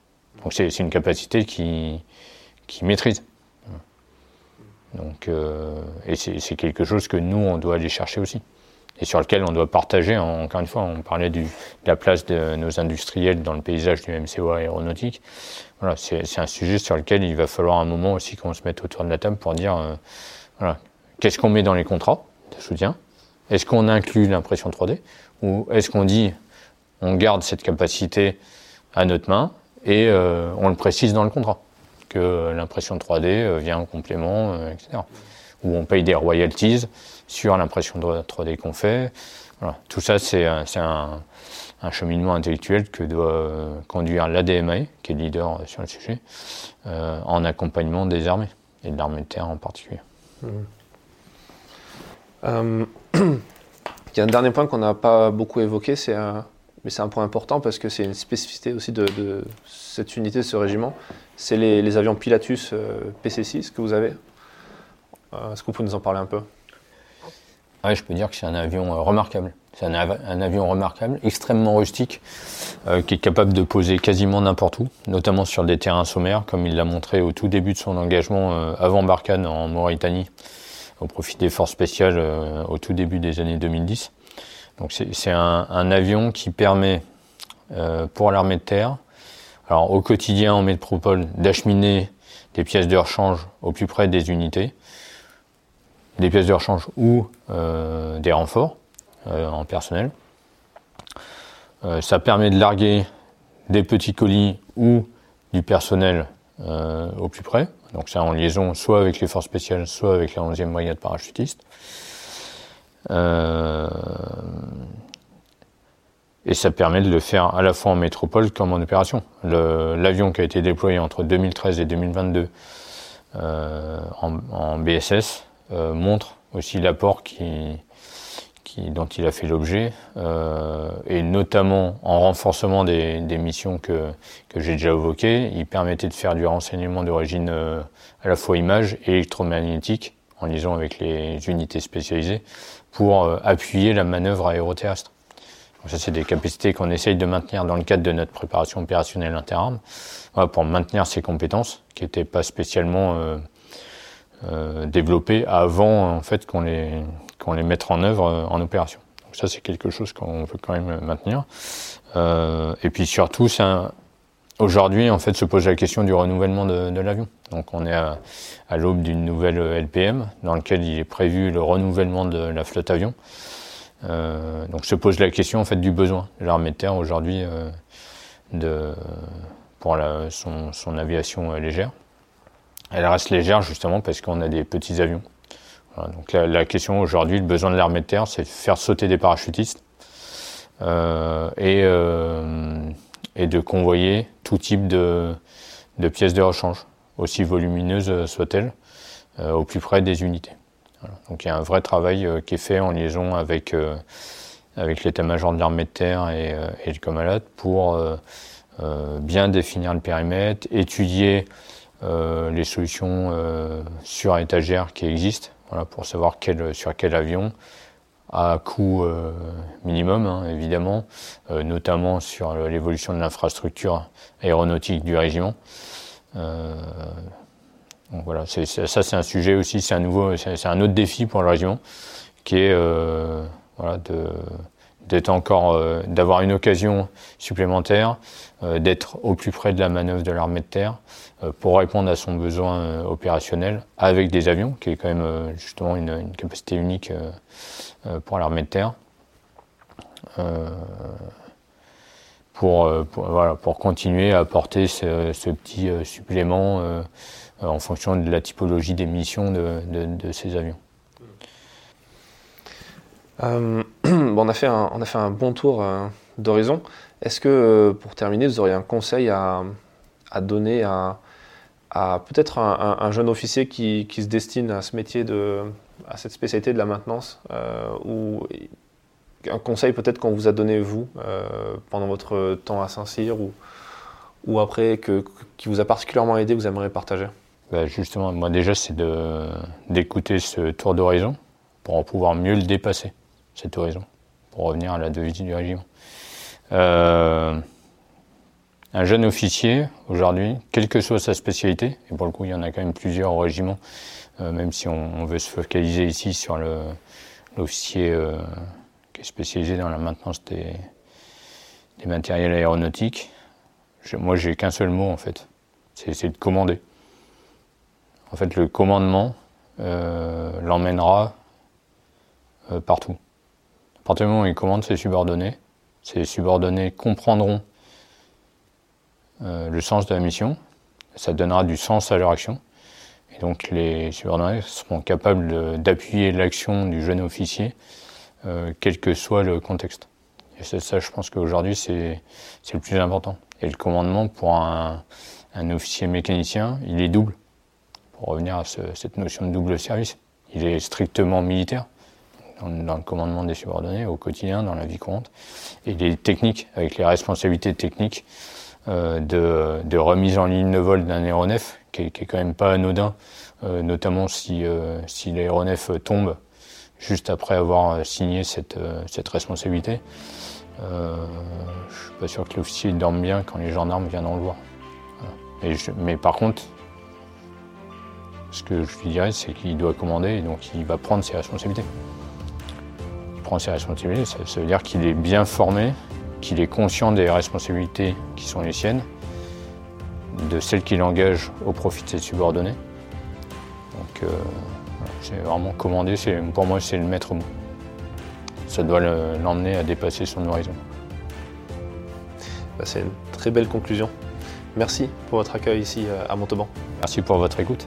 Donc c'est une capacité qui, qui maîtrise. Donc, euh, et c'est quelque chose que nous, on doit aller chercher aussi. Et sur lequel on doit partager, encore une fois, on parlait de la place de nos industriels dans le paysage du MCO aéronautique. Voilà, c'est un sujet sur lequel il va falloir un moment aussi qu'on se mette autour de la table pour dire, euh, voilà, qu'est-ce qu'on met dans les contrats de soutien? Est-ce qu'on inclut l'impression 3D ou est-ce qu'on dit on garde cette capacité à notre main et euh, on le précise dans le contrat? Que l'impression 3D euh, vient en complément, euh, etc. Ou on paye des royalties sur l'impression 3D qu'on fait. Tout ça, c'est un, cheminement intellectuel que doit conduire l'ADMA, qui est leader sur le sujet, en accompagnement des armées, et de l'armée de terre en particulier. Mmh. Il y a un dernier point qu'on n'a pas beaucoup évoqué, c'est un, mais c'est un point important parce que c'est une spécificité aussi de, cette unité, de ce régiment. C'est les, avions Pilatus euh, PC-6 que vous avez. Euh, est-ce que vous pouvez nous en parler un peu? Oui, je peux dire que c'est un avion euh, remarquable. C'est un, avion remarquable, extrêmement rustique, qui est capable de poser quasiment n'importe où, notamment sur des terrains sommaires, comme il l'a montré au tout début de son engagement avant Barkhane en Mauritanie au profit des forces spéciales au tout début des années 2010. Donc c'est un, avion qui permet euh, pour l'armée de terre, alors au quotidien en métropole, d'acheminer des pièces de rechange au plus près des unités, des pièces de rechange ou des renforts en personnel. ça permet de larguer des petits colis ou du personnel au plus près. Donc c'est en liaison soit avec les forces spéciales, soit avec la 11e brigade parachutiste. Euh, et ça permet de le faire à la fois en métropole comme en opération. L'avion qui a été déployé entre 2013 et 2022 euh, en, BSS euh, montre aussi l'apport qui, dont il a fait l'objet, et notamment en renforcement des, missions que, j'ai déjà évoquées, il permettait de faire du renseignement d'origine à la fois image et électromagnétique, en liaison avec les unités spécialisées, pour euh, appuyer la manœuvre aéroterrestre. Ça, c'est des capacités qu'on essaye de maintenir dans le cadre de notre préparation opérationnelle interarmes, pour maintenir ces compétences qui n'étaient pas spécialement développées avant en fait qu'on les qu'on les mette en œuvre euh, en opération. Donc ça, c'est quelque chose qu'on veut quand même maintenir. Euh, et puis surtout, aujourd'hui, en fait, se pose la question du renouvellement de, l'avion. Donc on est à, l'aube d'une nouvelle LPM dans laquelle il est prévu le renouvellement de la flotte avion. Euh, donc se pose la question en fait du besoin de l'armée de terre aujourd'hui de pour son, son, aviation légère. Elle reste légère justement parce qu'on a des petits avions donc la, question aujourd'hui, le besoin de l'armée de terre, c'est de faire sauter des parachutistes euh, euh, et, de convoyer tout type de, pièces de rechange, aussi volumineuses soient-elles, euh, au plus près des unités. Donc il y a un vrai travail qui est fait en liaison avec, avec l'état-major de l'armée de terre et, le Comalat pour bien définir le périmètre, étudier les solutions sur étagère qui existent pour savoir sur quel avion, à coût euh, minimum hein, évidemment, euh, notamment sur l'évolution de l'infrastructure aéronautique du régiment. Euh, donc voilà, ça c'est un sujet aussi, c'est un nouveau, c'est un autre défi pour le régiment, qui est voilà, d'être encore, d'avoir une occasion supplémentaire, d'être au plus près de la manœuvre de l'armée de terre, pour répondre à son besoin opérationnel avec des avions, qui est quand même justement une, capacité unique pour l'armée de terre. Pour, voilà, pour, continuer à apporter ce, petit supplément en fonction de la typologie des missions de, de, ces avions. bon, on, a fait un, on a fait un bon tour d'horizon. Est-ce que, pour terminer, vous auriez un conseil à, à donner à, à peut-être un, jeune officier qui, se destine à ce métier, de, à cette spécialité de la maintenance, euh, ou un conseil peut-être qu'on vous a donné vous euh, pendant votre temps à Saint-Cyr ou, après que, qui vous a particulièrement aidé, vous aimeriez partager? Bah, Justement, moi déjà c'est d'écouter ce tour d'horizon pour pouvoir mieux le dépasser, cet horizon, pour revenir à la devise du régiment. Euh, un jeune officier, aujourd'hui, quelle que soit sa spécialité, et pour le coup il y en a quand même plusieurs au régiment, euh, même si on, veut se focaliser ici sur l'officier euh, qui est spécialisé dans la maintenance des, matériels aéronautiques, je, moi j'ai qu'un seul mot en fait, c'est de commander. En fait le commandement euh, l'emmènera partout. À partir du moment où il commande ses subordonnés, ses subordonnés comprendront le sens de la mission. Ça donnera du sens à leur action. Et donc les subordonnés seront capables d'appuyer l'action du jeune officier, euh, quel que soit le contexte. Et ça, ça je pense qu'aujourd'hui, c'est le plus important. Et le commandement, pour un, officier mécanicien, il est double. Pour revenir à ce, cette notion de double service. Il est strictement militaire, dans, dans, le commandement des subordonnés, au quotidien, dans la vie courante. Et il est technique, avec les responsabilités techniques euh, de, remise en ligne de vol d'un aéronef, qui est, quand même pas anodin, euh, notamment si, euh, si l'aéronef tombe juste après avoir signé cette, cette responsabilité. Euh, je suis pas sûr que l'officier dorme bien quand les gendarmes viendront le voir. mais par contre, ce que je lui dirais, c'est qu'il doit commander et donc il va prendre ses responsabilités. Il prend ses responsabilités, ça veut dire qu'il est bien formé, qu'il est conscient des responsabilités qui sont les siennes, de celles qu'il engage au profit de ses subordonnés. Donc, euh, c'est vraiment commander, pour moi c'est le maître mot. Ça doit l'emmener à dépasser son horizon. Bah, c'est une très belle conclusion. Merci pour votre accueil ici euh, à Montauban. Merci pour votre écoute.